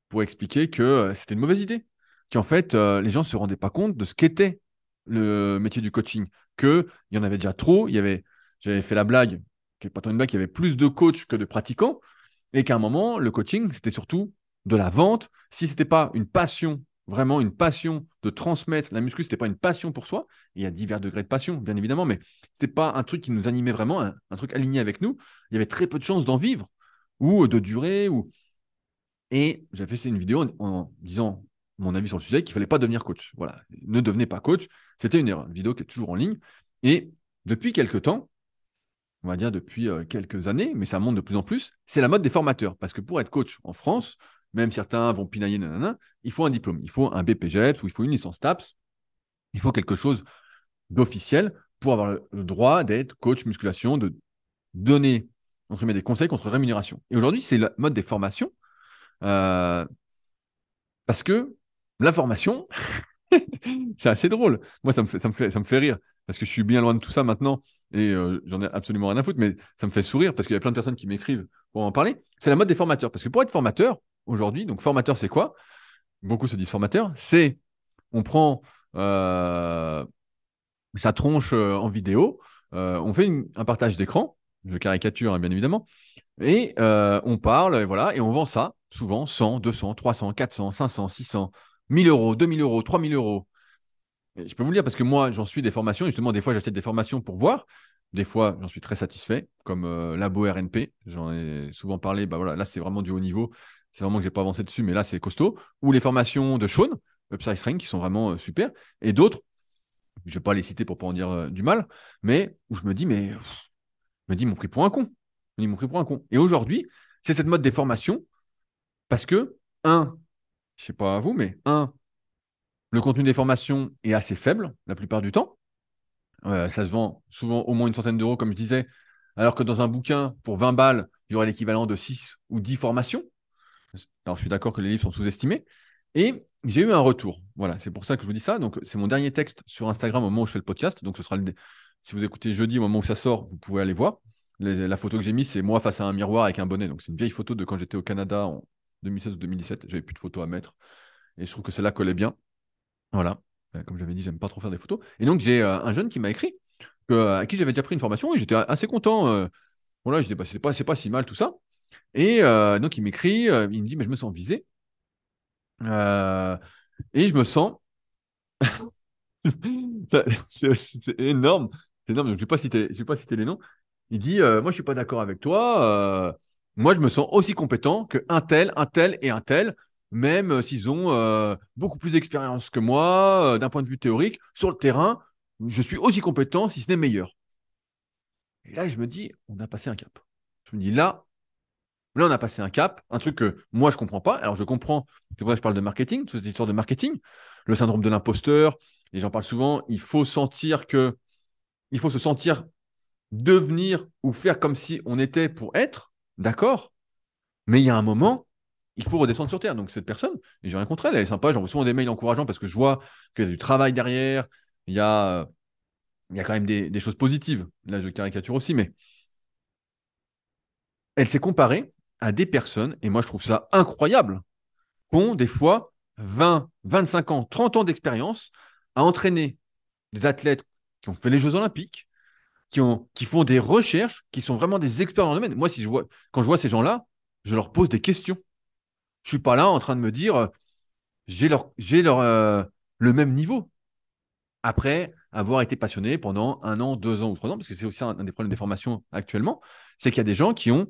pour expliquer que c'était une mauvaise idée. Qu'en fait, les gens ne se rendaient pas compte de ce qu'était le métier du coaching. Qu'il y en avait déjà trop. Il y avait, j'avais fait la blague, qui n'est pas tant une blague, il y avait plus de coachs que de pratiquants et qu'à un moment, le coaching, c'était surtout de la vente. Si ce n'était pas une passion, vraiment une passion de transmettre la muscu, ce n'était pas une passion pour soi, il y a divers degrés de passion, bien évidemment, mais ce n'était pas un truc qui nous animait vraiment, un, truc aligné avec nous, il y avait très peu de chances d'en vivre ou de durer. Ou... Et j'avais fait une vidéo en, disant mon avis sur le sujet qu'il ne fallait pas devenir coach. Voilà, ne devenez pas coach. C'était une erreur. Une vidéo qui est toujours en ligne. Et depuis quelques temps, on va dire depuis euh, quelques années, mais ça monte de plus en plus, c'est la mode des formateurs. Parce que pour être coach en France, même certains vont pinailler, nanana, il faut un diplôme, il faut un BPGEPS ou il faut une licence TAPS, il faut quelque chose d'officiel pour avoir le droit d'être coach musculation, de donner entre des conseils contre rémunération. Et aujourd'hui, c'est la mode des formations, euh, parce que la formation, [LAUGHS] c'est assez drôle. Moi, ça me, fait, ça, me fait, ça me fait rire parce que je suis bien loin de tout ça maintenant et euh, j'en ai absolument rien à foutre, mais ça me fait sourire parce qu'il y a plein de personnes qui m'écrivent pour en parler. C'est la mode des formateurs. Parce que pour être formateur, aujourd'hui, donc formateur, c'est quoi? Beaucoup se disent formateur. C'est on prend euh, sa tronche euh, en vidéo, on fait un partage d'écran, je caricature hein, bien évidemment, et on parle, et voilà, et on vend ça souvent 100, 200, 300, 400, 500, 600, 1000 euros, 2000 euros, 3000 euros, je peux vous le dire parce que moi, j'en suis des formations. Et justement, des fois, j'achète des formations pour voir. Des fois, j'en suis très satisfait, comme euh, Labo RNP. J'en ai souvent parlé. Bah voilà, là, c'est vraiment du haut niveau. C'est vraiment que j'ai pas avancé dessus, mais là, c'est costaud. Ou les formations de Sean, Upside Strength, qui sont vraiment euh, super. Et d'autres, je vais pas les citer pour pas en dire euh, du mal, mais où je me dis, mais je me dis, mon prix pour un con. Mon prix pour un con. Et aujourd'hui, c'est cette mode des formations parce que, un, je sais pas à vous, mais un, le contenu des formations est assez faible la plupart du temps. Euh, ça se vend souvent au moins une centaine d'euros, comme je disais, alors que dans un bouquin, pour 20 balles, il y aurait l'équivalent de 6 ou 10 formations. Alors, je suis d'accord que les livres sont sous-estimés. Et j'ai eu un retour. Voilà, c'est pour ça que je vous dis ça. C'est mon dernier texte sur Instagram au moment où je fais le podcast. Donc, ce sera le... si vous écoutez jeudi, au moment où ça sort, vous pouvez aller voir. la photo que j'ai mise, c'est moi face à un miroir avec un bonnet. Donc, c'est une vieille photo de quand j'étais au Canada en 2016 ou 2017. J'avais plus de photos à mettre. Et je trouve que celle-là collait bien. Voilà. Euh, comme j'avais dit, j'aime pas trop faire des photos. Et donc, j'ai euh, un jeune qui m'a écrit, euh, à qui j'avais déjà pris une formation, et j'étais assez content. voilà, je disais, bah, c'est pas, si mal tout ça. Et donc, il m'écrit, il me dit, mais je me sens visé. et je me sens. [LAUGHS] c'est énorme. C'est énorme. Donc, je ne vais pas citer, les noms. Il dit, moi, je suis pas d'accord avec toi. moi, je me sens aussi compétent que un tel, un tel et un tel même euh, s'ils ont euh, beaucoup plus d'expérience que moi, euh, d'un point de vue théorique, sur le terrain, je suis aussi compétent, si ce n'est meilleur. Et là, je me dis, on a passé un cap. Je me dis, là, là, on a passé un cap, un truc que moi, je ne comprends pas. Alors, je comprends, c'est pour ça que je parle de marketing, toute cette histoire de marketing. le syndrome de l'imposteur, et j'en parle souvent, il faut sentir que, il faut se sentir devenir ou faire comme si on était pour être, d'accord? Mais il y a un moment, il faut redescendre sur Terre. Donc cette personne, et j'ai rien contre elle, elle est sympa, j'envoie souvent des mails encourageants parce que je vois qu'il y a du travail derrière, il y a, il y a quand même des, des choses positives. Là, je caricature aussi, mais elle s'est comparée à des personnes, et moi je trouve ça incroyable, qui ont des fois 20, 25 ans, 30 ans d'expérience à entraîner des athlètes qui ont fait les Jeux Olympiques, qui, ont, qui font des recherches, qui sont vraiment des experts dans le domaine. Moi, si je vois, quand je vois ces gens-là, je leur pose des questions. Je ne suis pas là en train de me dire, euh, j'ai leur, j'ai leur, euh, le même niveau. Après avoir été passionné pendant un an, deux ans ou trois ans, parce que c'est aussi un, des problèmes des formations actuellement, c'est qu'il y a des gens qui ont,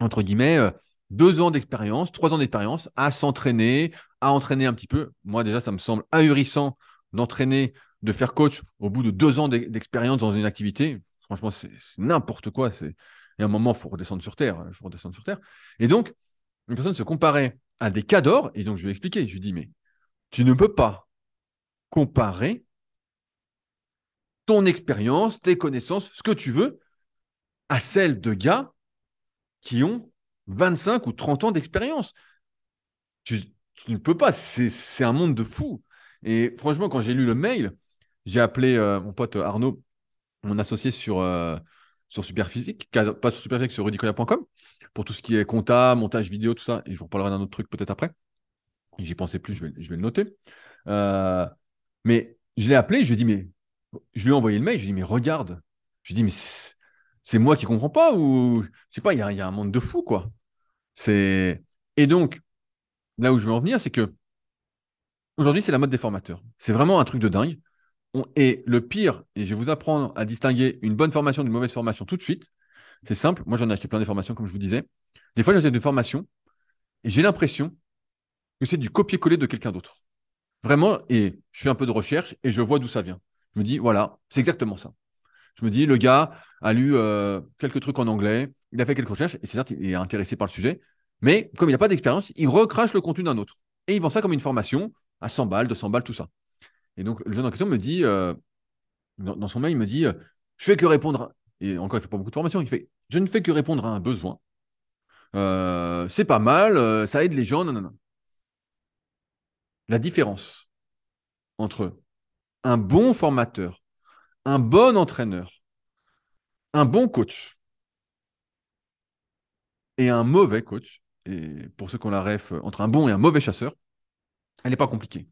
entre guillemets, euh, deux ans d'expérience, trois ans d'expérience à s'entraîner, à entraîner un petit peu. Moi, déjà, ça me semble ahurissant d'entraîner, de faire coach au bout de deux ans d'expérience dans une activité. Franchement, c'est n'importe quoi. Et à un moment, il faut redescendre sur Terre. Il faut redescendre sur Terre. Et donc, une personne se comparait à des cas d'or, et donc je lui ai expliqué. Je lui ai mais tu ne peux pas comparer ton expérience, tes connaissances, ce que tu veux, à celle de gars qui ont 25 ou 30 ans d'expérience. Tu, ne peux pas, c'est un monde de fou. Et franchement, quand j'ai lu le mail, j'ai appelé euh, mon pote Arnaud, mon associé sur, euh, sur Superphysique, pas sur Superphysique, sur rudicoya.com, pour tout ce qui est compta, montage vidéo, tout ça. Et je vous reparlerai d'un autre truc peut-être après. J'y pensais plus, je vais, je vais le noter. Euh, mais je l'ai appelé, je lui ai dit, mais je lui ai envoyé le mail, je lui ai dit, mais regarde. Je lui ai dit, mais c'est moi qui comprends pas ou je sais pas, il y a, y a, un monde de fou, quoi. C'est Et donc, là où je veux en venir, c'est que aujourd'hui, c'est la mode des formateurs. C'est vraiment un truc de dingue. Et le pire, et je vais vous apprendre à distinguer une bonne formation d'une mauvaise formation tout de suite. C'est simple. Moi, j'en ai acheté plein de formations, comme je vous disais. Des fois, j'achète des formations et j'ai l'impression que c'est du copier-coller de quelqu'un d'autre. Vraiment, et je fais un peu de recherche et je vois d'où ça vient. Je me dis, voilà, c'est exactement ça. Je me dis, le gars a lu euh, quelques trucs en anglais, il a fait quelques recherches, et c'est certes, il est intéressé par le sujet, mais comme il n'a pas d'expérience, il recrache le contenu d'un autre. Et il vend ça comme une formation à 100 balles, 200 balles, tout ça. Et donc, le jeune en question me dit, euh, dans, son mail, il me dit, euh, je fais que répondre, et encore, il ne fait pas beaucoup de formation, il fait, je ne fais que répondre à un besoin. c'est pas mal, ça aide les gens, non. La différence entre un bon formateur, un bon entraîneur, un bon coach et un mauvais coach, et pour ceux qui ont la ref entre un bon et un mauvais chasseur, elle n'est pas compliquée.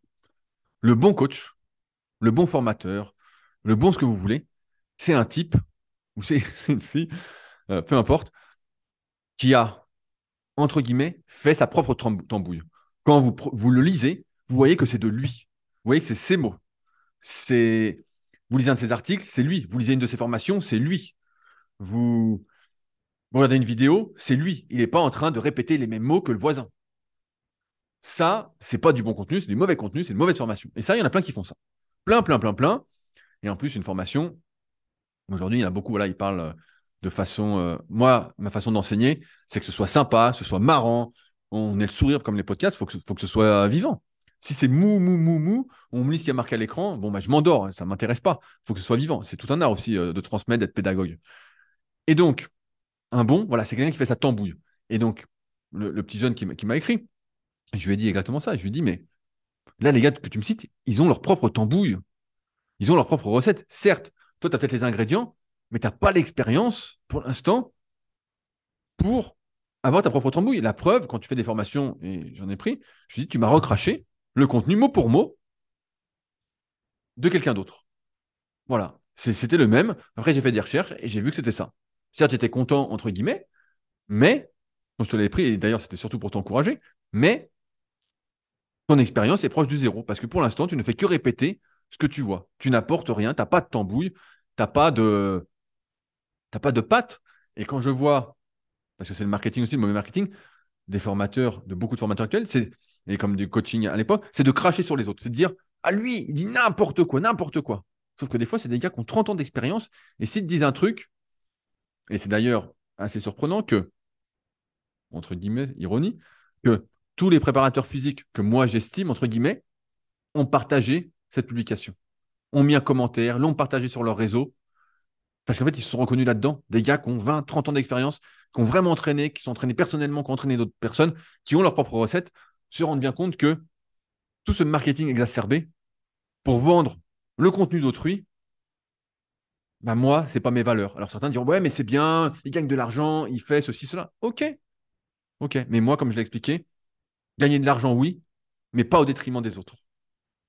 Le bon coach, le bon formateur, le bon ce que vous voulez, c'est un type ou c'est [LAUGHS] une fille, euh, peu importe, qui a, entre guillemets, fait sa propre tambouille. Quand vous, le lisez, vous voyez que c'est de lui. Vous voyez que c'est ses mots. C'est vous lisez un de ses articles, c'est lui. Vous lisez une de ses formations, c'est lui. Vous... regardez une vidéo, c'est lui. Il n'est pas en train de répéter les mêmes mots que le voisin. Ça, c'est pas du bon contenu, c'est du mauvais contenu, c'est une mauvaise formation. Et ça, il y en a plein qui font ça. Plein, plein, plein, plein. Et en plus, une formation, aujourd'hui, il y en a beaucoup, voilà, ils parlent euh, de façon. Euh, moi, ma façon d'enseigner, c'est que ce soit sympa, ce soit marrant, on ait le sourire comme les podcasts, il faut que, faut que ce soit vivant. Si c'est mou, mou, mou, mou, on me lit ce qui a marqué à l'écran, bon, bah, je m'endors, ça ne m'intéresse pas. Il faut que ce soit vivant. C'est tout un art aussi euh, de transmettre, d'être pédagogue. Et donc, un bon, voilà, c'est quelqu'un qui fait sa tambouille. Et donc, le, petit jeune qui m'a écrit, je lui ai dit exactement ça. Je lui ai dit, mais là, les gars que tu me cites, ils ont leur propre tambouille. Ils ont leur propre recette. Certes, toi, tu as peut-être les ingrédients, mais tu n'as pas l'expérience pour l'instant pour avoir ta propre tambouille. La preuve, quand tu fais des formations, et j'en ai pris, je dit, tu m'as recraché le contenu mot pour mot de quelqu'un d'autre. Voilà. C'était le même. Après, j'ai fait des recherches et j'ai vu que c'était ça. Certes, j'étais content, entre guillemets, mais, je te l'avais pris, et d'ailleurs, c'était surtout pour t'encourager, mais ton expérience est proche du zéro. Parce que pour l'instant, tu ne fais que répéter ce que tu vois. Tu n'apportes rien, tu n'as pas de tambouille, tu n'as pas de. T'as pas de. Et quand je vois, parce que c'est le marketing aussi, le mauvais marketing, des formateurs, de beaucoup de formateurs actuels, c'est et comme du coaching à l'époque, c'est de cracher sur les autres. C'est de dire, ah lui, il dit n'importe quoi, n'importe quoi. Sauf que des fois, c'est des gars qui ont 30 ans d'expérience, et s'ils te disent un truc, et c'est d'ailleurs assez surprenant que, entre guillemets, ironie, que tous les préparateurs physiques que moi j'estime, entre guillemets, ont partagé cette publication, ont mis un commentaire, l'ont partagé sur leur réseau, parce qu'en fait, ils se sont reconnus là-dedans. Des gars qui ont 20, 30 ans d'expérience, qui ont vraiment entraîné, qui sont entraînés personnellement, qui ont entraîné d'autres personnes, qui ont leurs propres recettes, se rendent bien compte que tout ce marketing exacerbé pour vendre le contenu d'autrui, bah moi, c'est pas mes valeurs. Alors certains diront, ouais, mais c'est bien, il gagne de l'argent, il fait ceci, cela. Ok. Ok. Mais moi, comme je l'ai expliqué, gagner de l'argent, oui, mais pas au détriment des autres.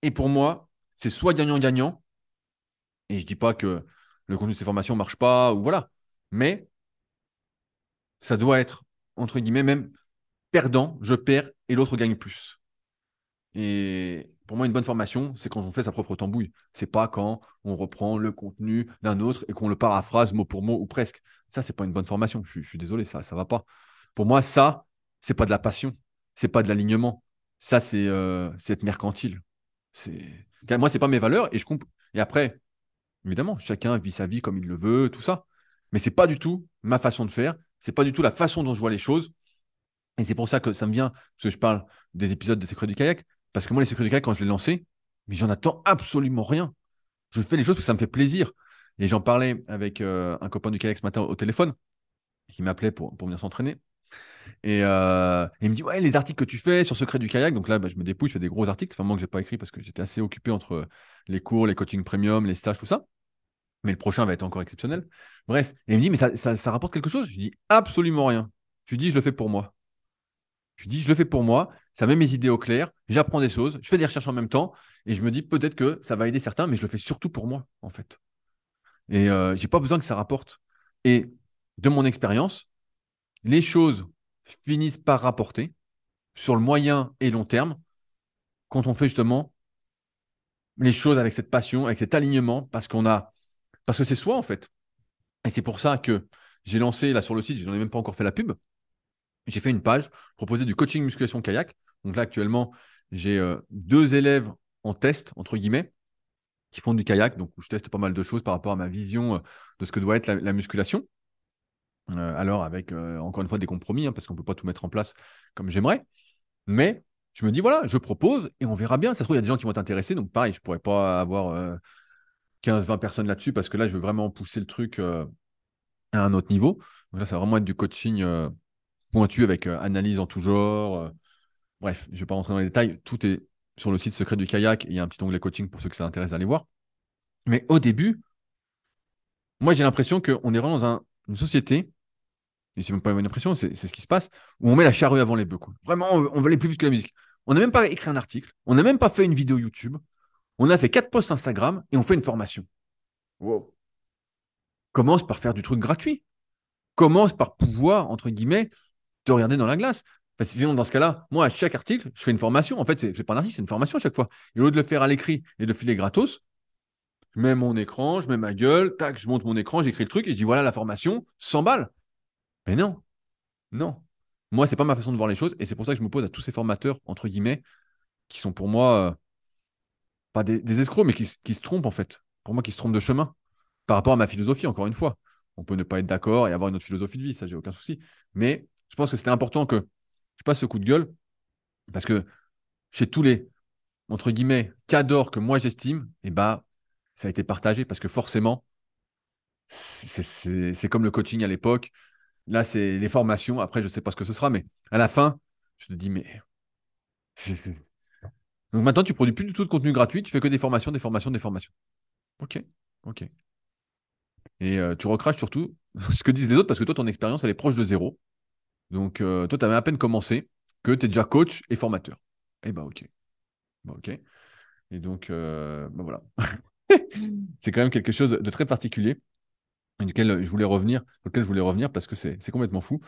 Et pour moi, c'est soit gagnant-gagnant, et je dis pas que le contenu de ces formations ne marche pas, ou voilà. Mais ça doit être, entre guillemets, même perdant, je perds et l'autre gagne plus. Et pour moi, une bonne formation, c'est quand on fait sa propre tambouille. C'est pas quand on reprend le contenu d'un autre et qu'on le paraphrase mot pour mot ou presque. Ça, c'est pas une bonne formation. Je, suis désolé, ça, ça va pas. Pour moi, ça, c'est pas de la passion, c'est pas de l'alignement. Ça, c'est euh, être mercantile. Moi, c'est pas mes valeurs et je. Et après, Évidemment, chacun vit sa vie comme il le veut, tout ça. Mais c'est pas du tout ma façon de faire. C'est pas du tout la façon dont je vois les choses. Et c'est pour ça que ça me vient, parce que je parle des épisodes des Secrets du kayak. Parce que moi, les Secrets du kayak, quand je l'ai lancé, mais j'en attends absolument rien. Je fais les choses parce que ça me fait plaisir. Et j'en parlais avec euh, un copain du kayak ce matin au téléphone, qui m'appelait pour, pour venir s'entraîner. Et euh, il me dit Ouais, les articles que tu fais sur Secret du kayak. Donc là, bah, je me dépouille, je fais des gros articles. C'est moi que j'ai pas écrit parce que j'étais assez occupé entre les cours, les coachings premium, les stages, tout ça mais le prochain va être encore exceptionnel. Bref, et il me dit, mais ça, rapporte quelque chose? Je dis absolument rien. Je lui dis, je le fais pour moi. Je dis, je le fais pour moi, ça met mes idées au clair, j'apprends des choses, je fais des recherches en même temps, et je me dis peut-être que ça va aider certains, mais je le fais surtout pour moi, en fait. Et euh, je n'ai pas besoin que ça rapporte. Et de mon expérience, les choses finissent par rapporter sur le moyen et long terme quand on fait justement les choses avec cette passion, avec cet alignement, parce qu'on a parce que c'est soi, en fait. Et c'est pour ça que j'ai lancé, là, sur le site, je n'en ai même pas encore fait la pub. J'ai fait une page proposée du coaching musculation kayak. Donc là, actuellement, j'ai euh, deux élèves en test, entre guillemets, qui font du kayak. Donc, je teste pas mal de choses par rapport à ma vision euh, de ce que doit être la, musculation. Euh, alors, avec encore une fois des compromis, hein, parce qu'on ne peut pas tout mettre en place comme j'aimerais. Mais je me dis, voilà, je propose et on verra bien. Ça se trouve, il y a des gens qui vont être intéressés. Donc, pareil, je ne pourrais pas avoir 15-20 personnes là-dessus parce que là, je veux vraiment pousser le truc euh, à un autre niveau. Donc là, ça va vraiment être du coaching euh, pointu avec euh, analyse en tout genre. bref, je ne vais pas rentrer dans les détails. Tout est sur le site secret du kayak. Il y a un petit onglet coaching pour ceux que ça intéresse d'aller voir. Mais au début, moi, j'ai l'impression qu'on est vraiment dans une société, et c'est même pas une impression, c'est ce qui se passe, où on met la charrue avant les bœufs. Vraiment, on, va aller plus vite que la musique. On n'a même pas écrit un article, on n'a même pas fait une vidéo YouTube, on a fait quatre posts Instagram et on fait une formation. Wow. Commence par faire du truc gratuit. Commence par pouvoir, entre guillemets, te regarder dans la glace. Parce que sinon, dans ce cas-là, moi, à chaque article, je fais une formation. En fait, c'est pas un article, c'est une formation à chaque fois. Et au lieu de le faire à l'écrit et de filer gratos, je mets mon écran, je mets ma gueule, tac, je monte mon écran, j'écris le truc et je dis voilà la formation, 100 balles. Mais non, non. Moi, c'est pas ma façon de voir les choses et c'est pour ça que je me pose à tous ces formateurs, entre guillemets, qui sont pour moi euh, des, escrocs, mais qui, se trompent en fait. Pour moi, qui se trompent de chemin par rapport à ma philosophie, encore une fois. On peut ne pas être d'accord et avoir une autre philosophie de vie, ça, j'ai aucun souci. Mais je pense que c'était important que je passe ce coup de gueule parce que chez tous les, entre guillemets, cadors que moi j'estime, et eh bah, ça a été partagé parce que forcément, c'est comme le coaching à l'époque. Là, c'est les formations. Après, je ne sais pas ce que ce sera, mais à la fin, je te dis, mais [LAUGHS] donc maintenant, tu produis plus du tout de contenu gratuit, tu fais que des formations, des formations, des formations. Ok, ok. Et euh, tu recraches surtout [LAUGHS] ce que disent les autres parce que toi, ton expérience, elle est proche de zéro. Donc, euh, toi, tu avais à peine commencé que tu es déjà coach et formateur. Eh ben, ok. Ok. Et donc, euh, ben voilà. [LAUGHS] c'est quand même quelque chose de très particulier duquel je voulais revenir, sur lequel je voulais revenir parce que c'est complètement fou.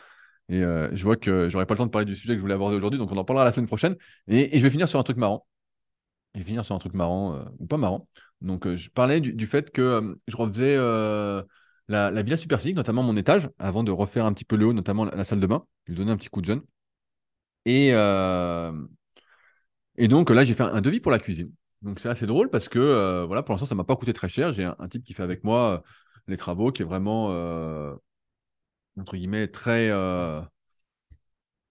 Et je vois que j'aurais pas le temps de parler du sujet que je voulais aborder aujourd'hui, donc on en parlera la semaine prochaine. Et, je vais finir sur un truc marrant. Je vais finir sur un truc marrant, euh, ou pas marrant. Donc je parlais du, fait que euh, je refaisais euh, la, la, villa Superphysique, notamment mon étage, avant de refaire un petit peu le haut, notamment la, salle de bain, lui donner un petit coup de jeune. Et, et donc là, j'ai fait un, devis pour la cuisine. Donc c'est assez drôle parce que voilà, pour l'instant, ça ne m'a pas coûté très cher. J'ai un, type qui fait avec moi les travaux, qui est vraiment entre guillemets, très, euh,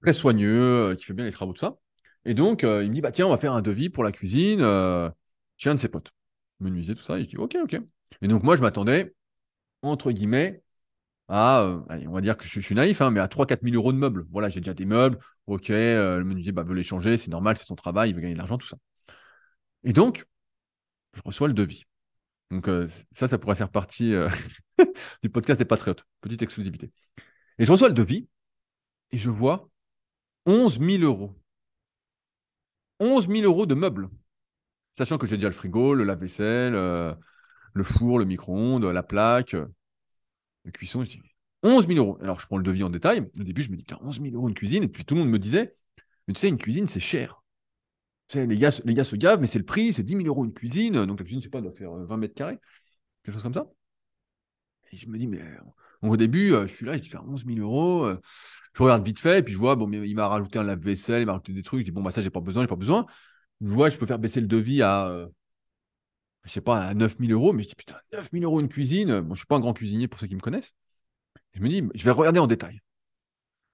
très soigneux, euh, qui fait bien les travaux, de ça. Et donc, euh, il me dit, bah tiens, on va faire un devis pour la cuisine euh, chez un de ses potes. Menuisier, tout ça. Et je dis, ok, ok. Et donc, moi, je m'attendais, entre guillemets, à, euh, allez, on va dire que je, suis naïf, hein, mais à 3-4 000 euros de meubles. Voilà, j'ai déjà des meubles. Ok, le menuisier bah, veut les changer, c'est normal, c'est son travail, il veut gagner de l'argent, tout ça. Et donc, je reçois le devis. Donc, ça, ça pourrait faire partie [LAUGHS] du podcast des Patriotes. Petite exclusivité. Et je reçois le devis et je vois 11 000 euros. 11 000 euros de meubles. Sachant que j'ai déjà le frigo, le lave-vaisselle, euh, le four, le micro-ondes, la plaque, la cuisson. Je dis 11 000 euros. Alors, je prends le devis en détail. Au début, je me dis 11 000 euros une cuisine. Et puis, tout le monde me disait Mais tu sais, une cuisine, c'est cher. Les, gars, les gars se gavent, mais c'est le prix, c'est 10 000 euros une cuisine. Donc, la cuisine, je sais pas, doit faire 20 mètres carrés. Quelque chose comme ça. Et je me dis Mais au début, euh, je suis là, je dis 11 000 euros. Euh, je regarde vite fait, et puis je vois, bon, il m'a rajouté un lave-vaisselle, il m'a rajouté des trucs. Je dis, bon, bah ça, j'ai pas besoin, j'ai pas besoin. Je vois, je peux faire baisser le devis à, euh, je sais pas, à 9 000 euros. Mais je dis, putain, 9 000 euros une cuisine. Bon, je suis pas un grand cuisinier pour ceux qui me connaissent. Je me dis, je vais regarder en détail.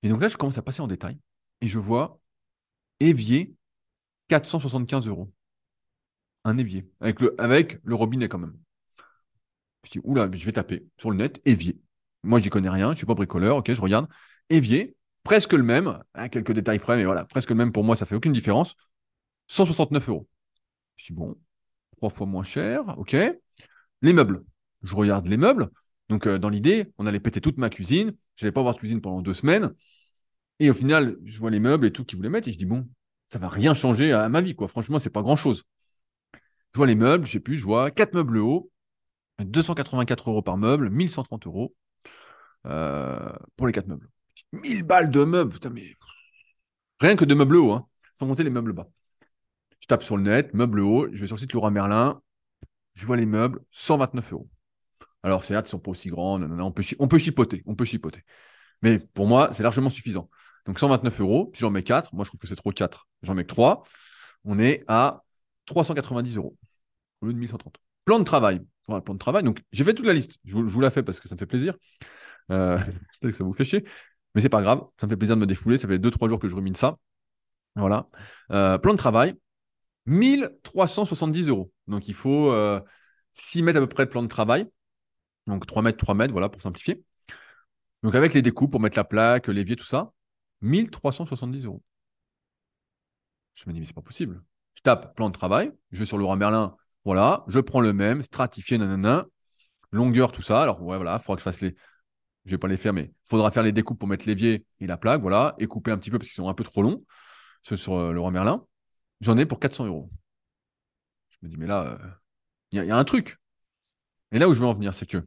Et donc là, je commence à passer en détail. Et je vois évier 475 euros. Un évier. Avec le, robinet quand même. Je dis, oula, je vais taper sur le net, évier. Moi, je n'y connais rien, je ne suis pas bricoleur, ok, je regarde. Évier, presque le même, hein, quelques détails près, mais voilà, presque le même pour moi, ça fait aucune différence. 169 euros. Je dis, bon, trois fois moins cher, ok. Les meubles. Je regarde les meubles. Donc, euh, dans l'idée, on allait péter toute ma cuisine. Je n'allais pas avoir de cuisine pendant deux semaines. Et au final, je vois les meubles et tout qu'ils voulaient mettre. Et je dis, bon, ça va rien changer à ma vie, quoi. Franchement, c'est pas grand chose. Je vois les meubles, je sais plus, je vois quatre meubles hauts, 284 euros par meuble, 1130 euros. Euh, pour les quatre meubles. 1000 balles de meubles, putain, mais rien que de meubles hauts, hein, sans monter les meubles bas. Je tape sur le net, meubles hauts, je vais sur le site Laurent Merlin, je vois les meubles, 129 euros. Alors, certes, ils sont pas aussi peut on peut chipoter, on peut chipoter. Mais pour moi, c'est largement suffisant. Donc 129 euros, j'en mets 4, moi je trouve que c'est trop 4, j'en mets que 3, on est à 390 euros au lieu de 1130. Plan de travail. Voilà, plan de travail. Donc j'ai fait toute la liste, je vous, je vous la fais parce que ça me fait plaisir. Euh, [LAUGHS] peut-être que ça vous fait chier, mais c'est pas grave. Ça me fait plaisir de me défouler. Ça fait 2-3 jours que je rumine ça. Voilà. Euh, plan de travail, 1370 euros. Donc il faut 6 euh, mètres à peu près de plan de travail. Donc 3 mètres, 3 mètres, voilà, pour simplifier. Donc avec les découpes pour mettre la plaque, l'évier, tout ça, 1370 euros. Je me dis, mais c'est pas possible. Je tape plan de travail, je vais sur Laurent Merlin, voilà, je prends le même, stratifié, nanana, longueur, tout ça. Alors, ouais, voilà, il faudra que je fasse les, je vais pas les faire, mais il faudra faire les découpes pour mettre l'évier et la plaque, voilà, et couper un petit peu parce qu'ils sont un peu trop longs, ceux sur euh, le roi Merlin. J'en ai pour 400 euros. Je me dis, mais là, il y, a un truc. Et là où je veux en venir, c'est que,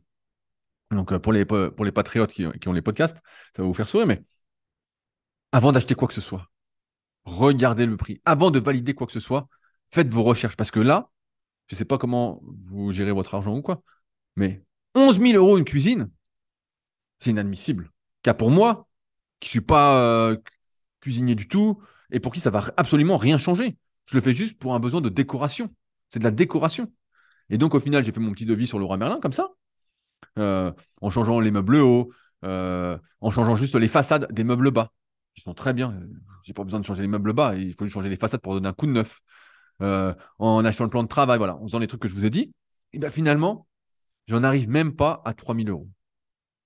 donc euh, pour les, pour les patriotes qui, ont les podcasts, ça va vous faire sourire, mais avant d'acheter quoi que ce soit, regardez le prix. Avant de valider quoi que ce soit, faites vos recherches. Parce que là, je ne sais pas comment vous gérez votre argent ou quoi, mais 11 000 euros une cuisine, c'est inadmissible. Car pour moi, qui ne suis pas euh, cuisinier du tout, et pour qui ça va absolument rien changer. Je le fais juste pour un besoin de décoration. C'est de la décoration. Et donc, au final, j'ai fait mon petit devis sur le roi Merlin, comme ça, euh, en changeant les meubles hauts, euh, en changeant juste les façades des meubles bas, qui sont très bien. J'ai pas besoin de changer les meubles bas, il faut changer les façades pour donner un coup de neuf. en achetant le plan de travail, voilà, en faisant les trucs que je vous ai dit. Et bien finalement, j'en arrive même pas à 3000 euros.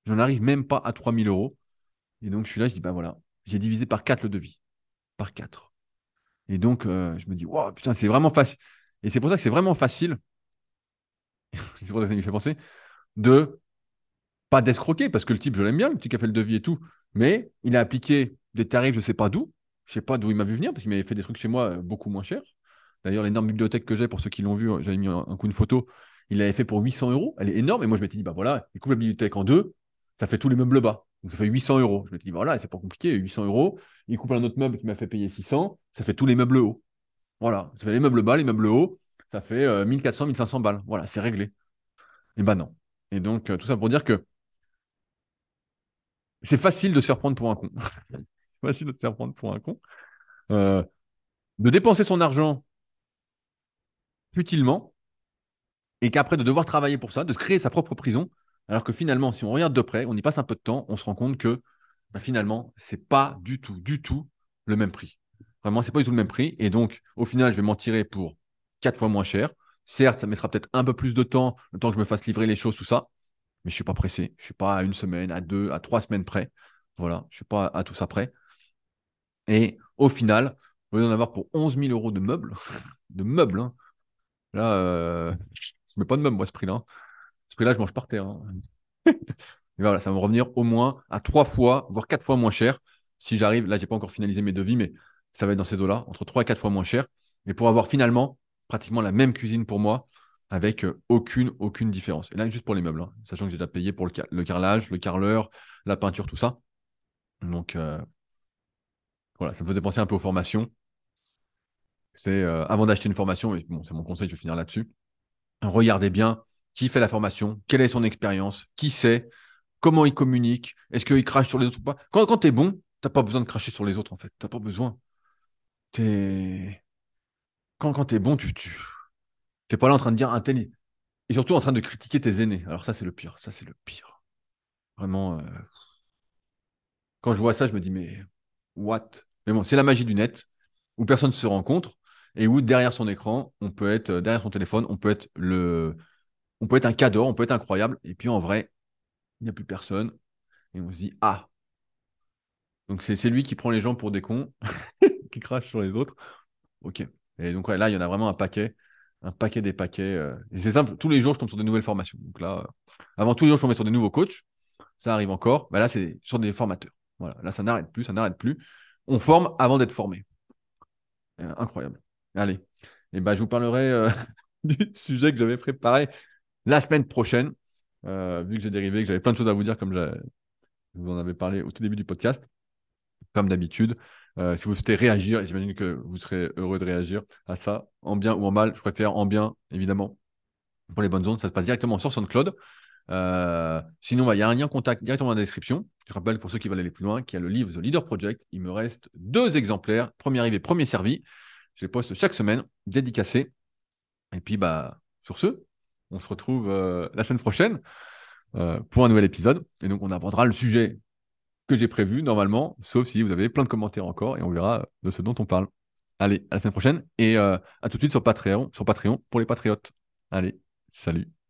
J'en arrive même pas à 3000 euros. Et donc, je suis là, je dis, bah voilà, j'ai divisé par 4 le devis. Par 4. Et donc, euh, je me dis, wow, putain, c'est vraiment facile. Et c'est pour ça que c'est vraiment facile. [LAUGHS] c'est pour ça que ça me fait penser. De pas d'escroquer, parce que le type, je l'aime bien, le petit qui a fait le devis et tout. Mais il a appliqué des tarifs, je sais pas d'où. Je ne sais pas d'où il m'a vu venir, parce qu'il m'avait fait des trucs chez moi euh, beaucoup moins chers. D'ailleurs, l'énorme bibliothèque que j'ai, pour ceux qui l'ont vu, j'avais mis un, coup de photo. Il l'avait fait pour 800 euros. Elle est énorme. Et moi, je m'étais dit, bah voilà, il coupe la bibliothèque en deux ça fait tous les meubles bas. Donc ça fait 800 euros. Je me dis, voilà, c'est pas compliqué, 800 euros. Il coupe un autre meuble qui m'a fait payer 600, ça fait tous les meubles hauts. Voilà, ça fait les meubles bas, les meubles hauts, ça fait 1400, euh, 1500 balles. Voilà, c'est réglé. Et ben non. Et donc, euh, tout ça pour dire que c'est facile de se faire prendre pour un con. [LAUGHS] [LAUGHS] c'est facile de se faire prendre pour un con. Euh, de dépenser son argent futilement et qu'après de devoir travailler pour ça, de se créer sa propre prison alors que finalement, si on regarde de près, on y passe un peu de temps, on se rend compte que bah, finalement, n'est pas du tout, du tout le même prix. Vraiment, c'est pas du tout le même prix. Et donc, au final, je vais m'en tirer pour quatre fois moins cher. Certes, ça mettra peut-être un peu plus de temps, le temps que je me fasse livrer les choses, tout ça. Mais je suis pas pressé. Je suis pas à une semaine, à deux, à trois semaines près. Voilà, je suis pas à tout ça près. Et au final, vous allez en avoir pour 11 000 euros de meubles. [LAUGHS] de meubles. Hein. Là, euh, je mets pas de meubles, moi, ce prix-là. Ce prix-là, je mange par terre. Hein. [LAUGHS] voilà, ça va me revenir au moins à trois fois, voire quatre fois moins cher. Si j'arrive, là, j'ai pas encore finalisé mes devis, mais ça va être dans ces eaux-là, entre trois et quatre fois moins cher. Et pour avoir finalement pratiquement la même cuisine pour moi, avec euh, aucune, aucune différence. Et là, juste pour les meubles, hein, sachant que j'ai déjà payé pour le, carrelage, le carreleur, la peinture, tout ça. Donc, euh, voilà, ça me faisait penser un peu aux formations. C'est euh, avant d'acheter une formation, et bon, c'est mon conseil, je vais finir là-dessus. Regardez bien qui fait la formation, quelle est son expérience, qui sait, comment il communique, est-ce qu'il crache sur les autres ou pas. Quand, quand tu es bon, tu n'as pas besoin de cracher sur les autres, en fait. Tu n'as pas besoin. Es... Quand, quand tu es bon, tu n'es pas là en train de dire un tel. Et surtout en train de critiquer tes aînés. Alors, ça, c'est le pire. Ça, c'est le pire. Vraiment. Euh, quand je vois ça, je me dis, mais what? Mais bon, c'est la magie du net où personne se rencontre et où derrière son écran, on peut être, euh, derrière son téléphone, on peut être le, on peut être un cadeau, on peut être incroyable. Et puis en vrai, il n'y a plus personne. Et on se dit, ah. Donc c'est lui qui prend les gens pour des cons, [LAUGHS] qui crache sur les autres. Ok. Et donc là, il y en a vraiment un paquet, un paquet des paquets. Euh. C'est simple, tous les jours, je tombe sur des nouvelles formations. Donc là, avant tous les jours, je tombais sur des nouveaux coachs. Ça arrive encore. Mais là, c'est sur des formateurs. Voilà. Là, ça n'arrête plus, ça n'arrête plus. On forme avant d'être formé. Euh, incroyable. Allez. Et ben, je vous parlerai euh, [LAUGHS] du sujet que j'avais préparé la semaine prochaine. Euh, vu que j'ai dérivé, que j'avais plein de choses à vous dire, comme je vous en avais parlé au tout début du podcast, comme d'habitude. si vous souhaitez réagir, j'imagine que vous serez heureux de réagir à ça, en bien ou en mal. Je préfère en bien, évidemment. Pour les bonnes ondes, ça se passe directement sur SoundCloud. Euh, sinon, bah, il y a un lien contact directement dans la description. Je rappelle pour ceux qui veulent aller plus loin qu'il y a le livre The Leader Project. Il me reste deux exemplaires, premier arrivé, premier servi. Je les poste chaque semaine, dédicacés. Et puis, bah, sur ce, on se retrouve euh, la semaine prochaine euh, pour un nouvel épisode. Et donc, on abordera le sujet que j'ai prévu normalement, sauf si vous avez plein de commentaires encore et on verra de ce dont on parle. Allez, à la semaine prochaine et à tout de suite sur Patreon, sur Patreon pour les patriotes. Allez, salut.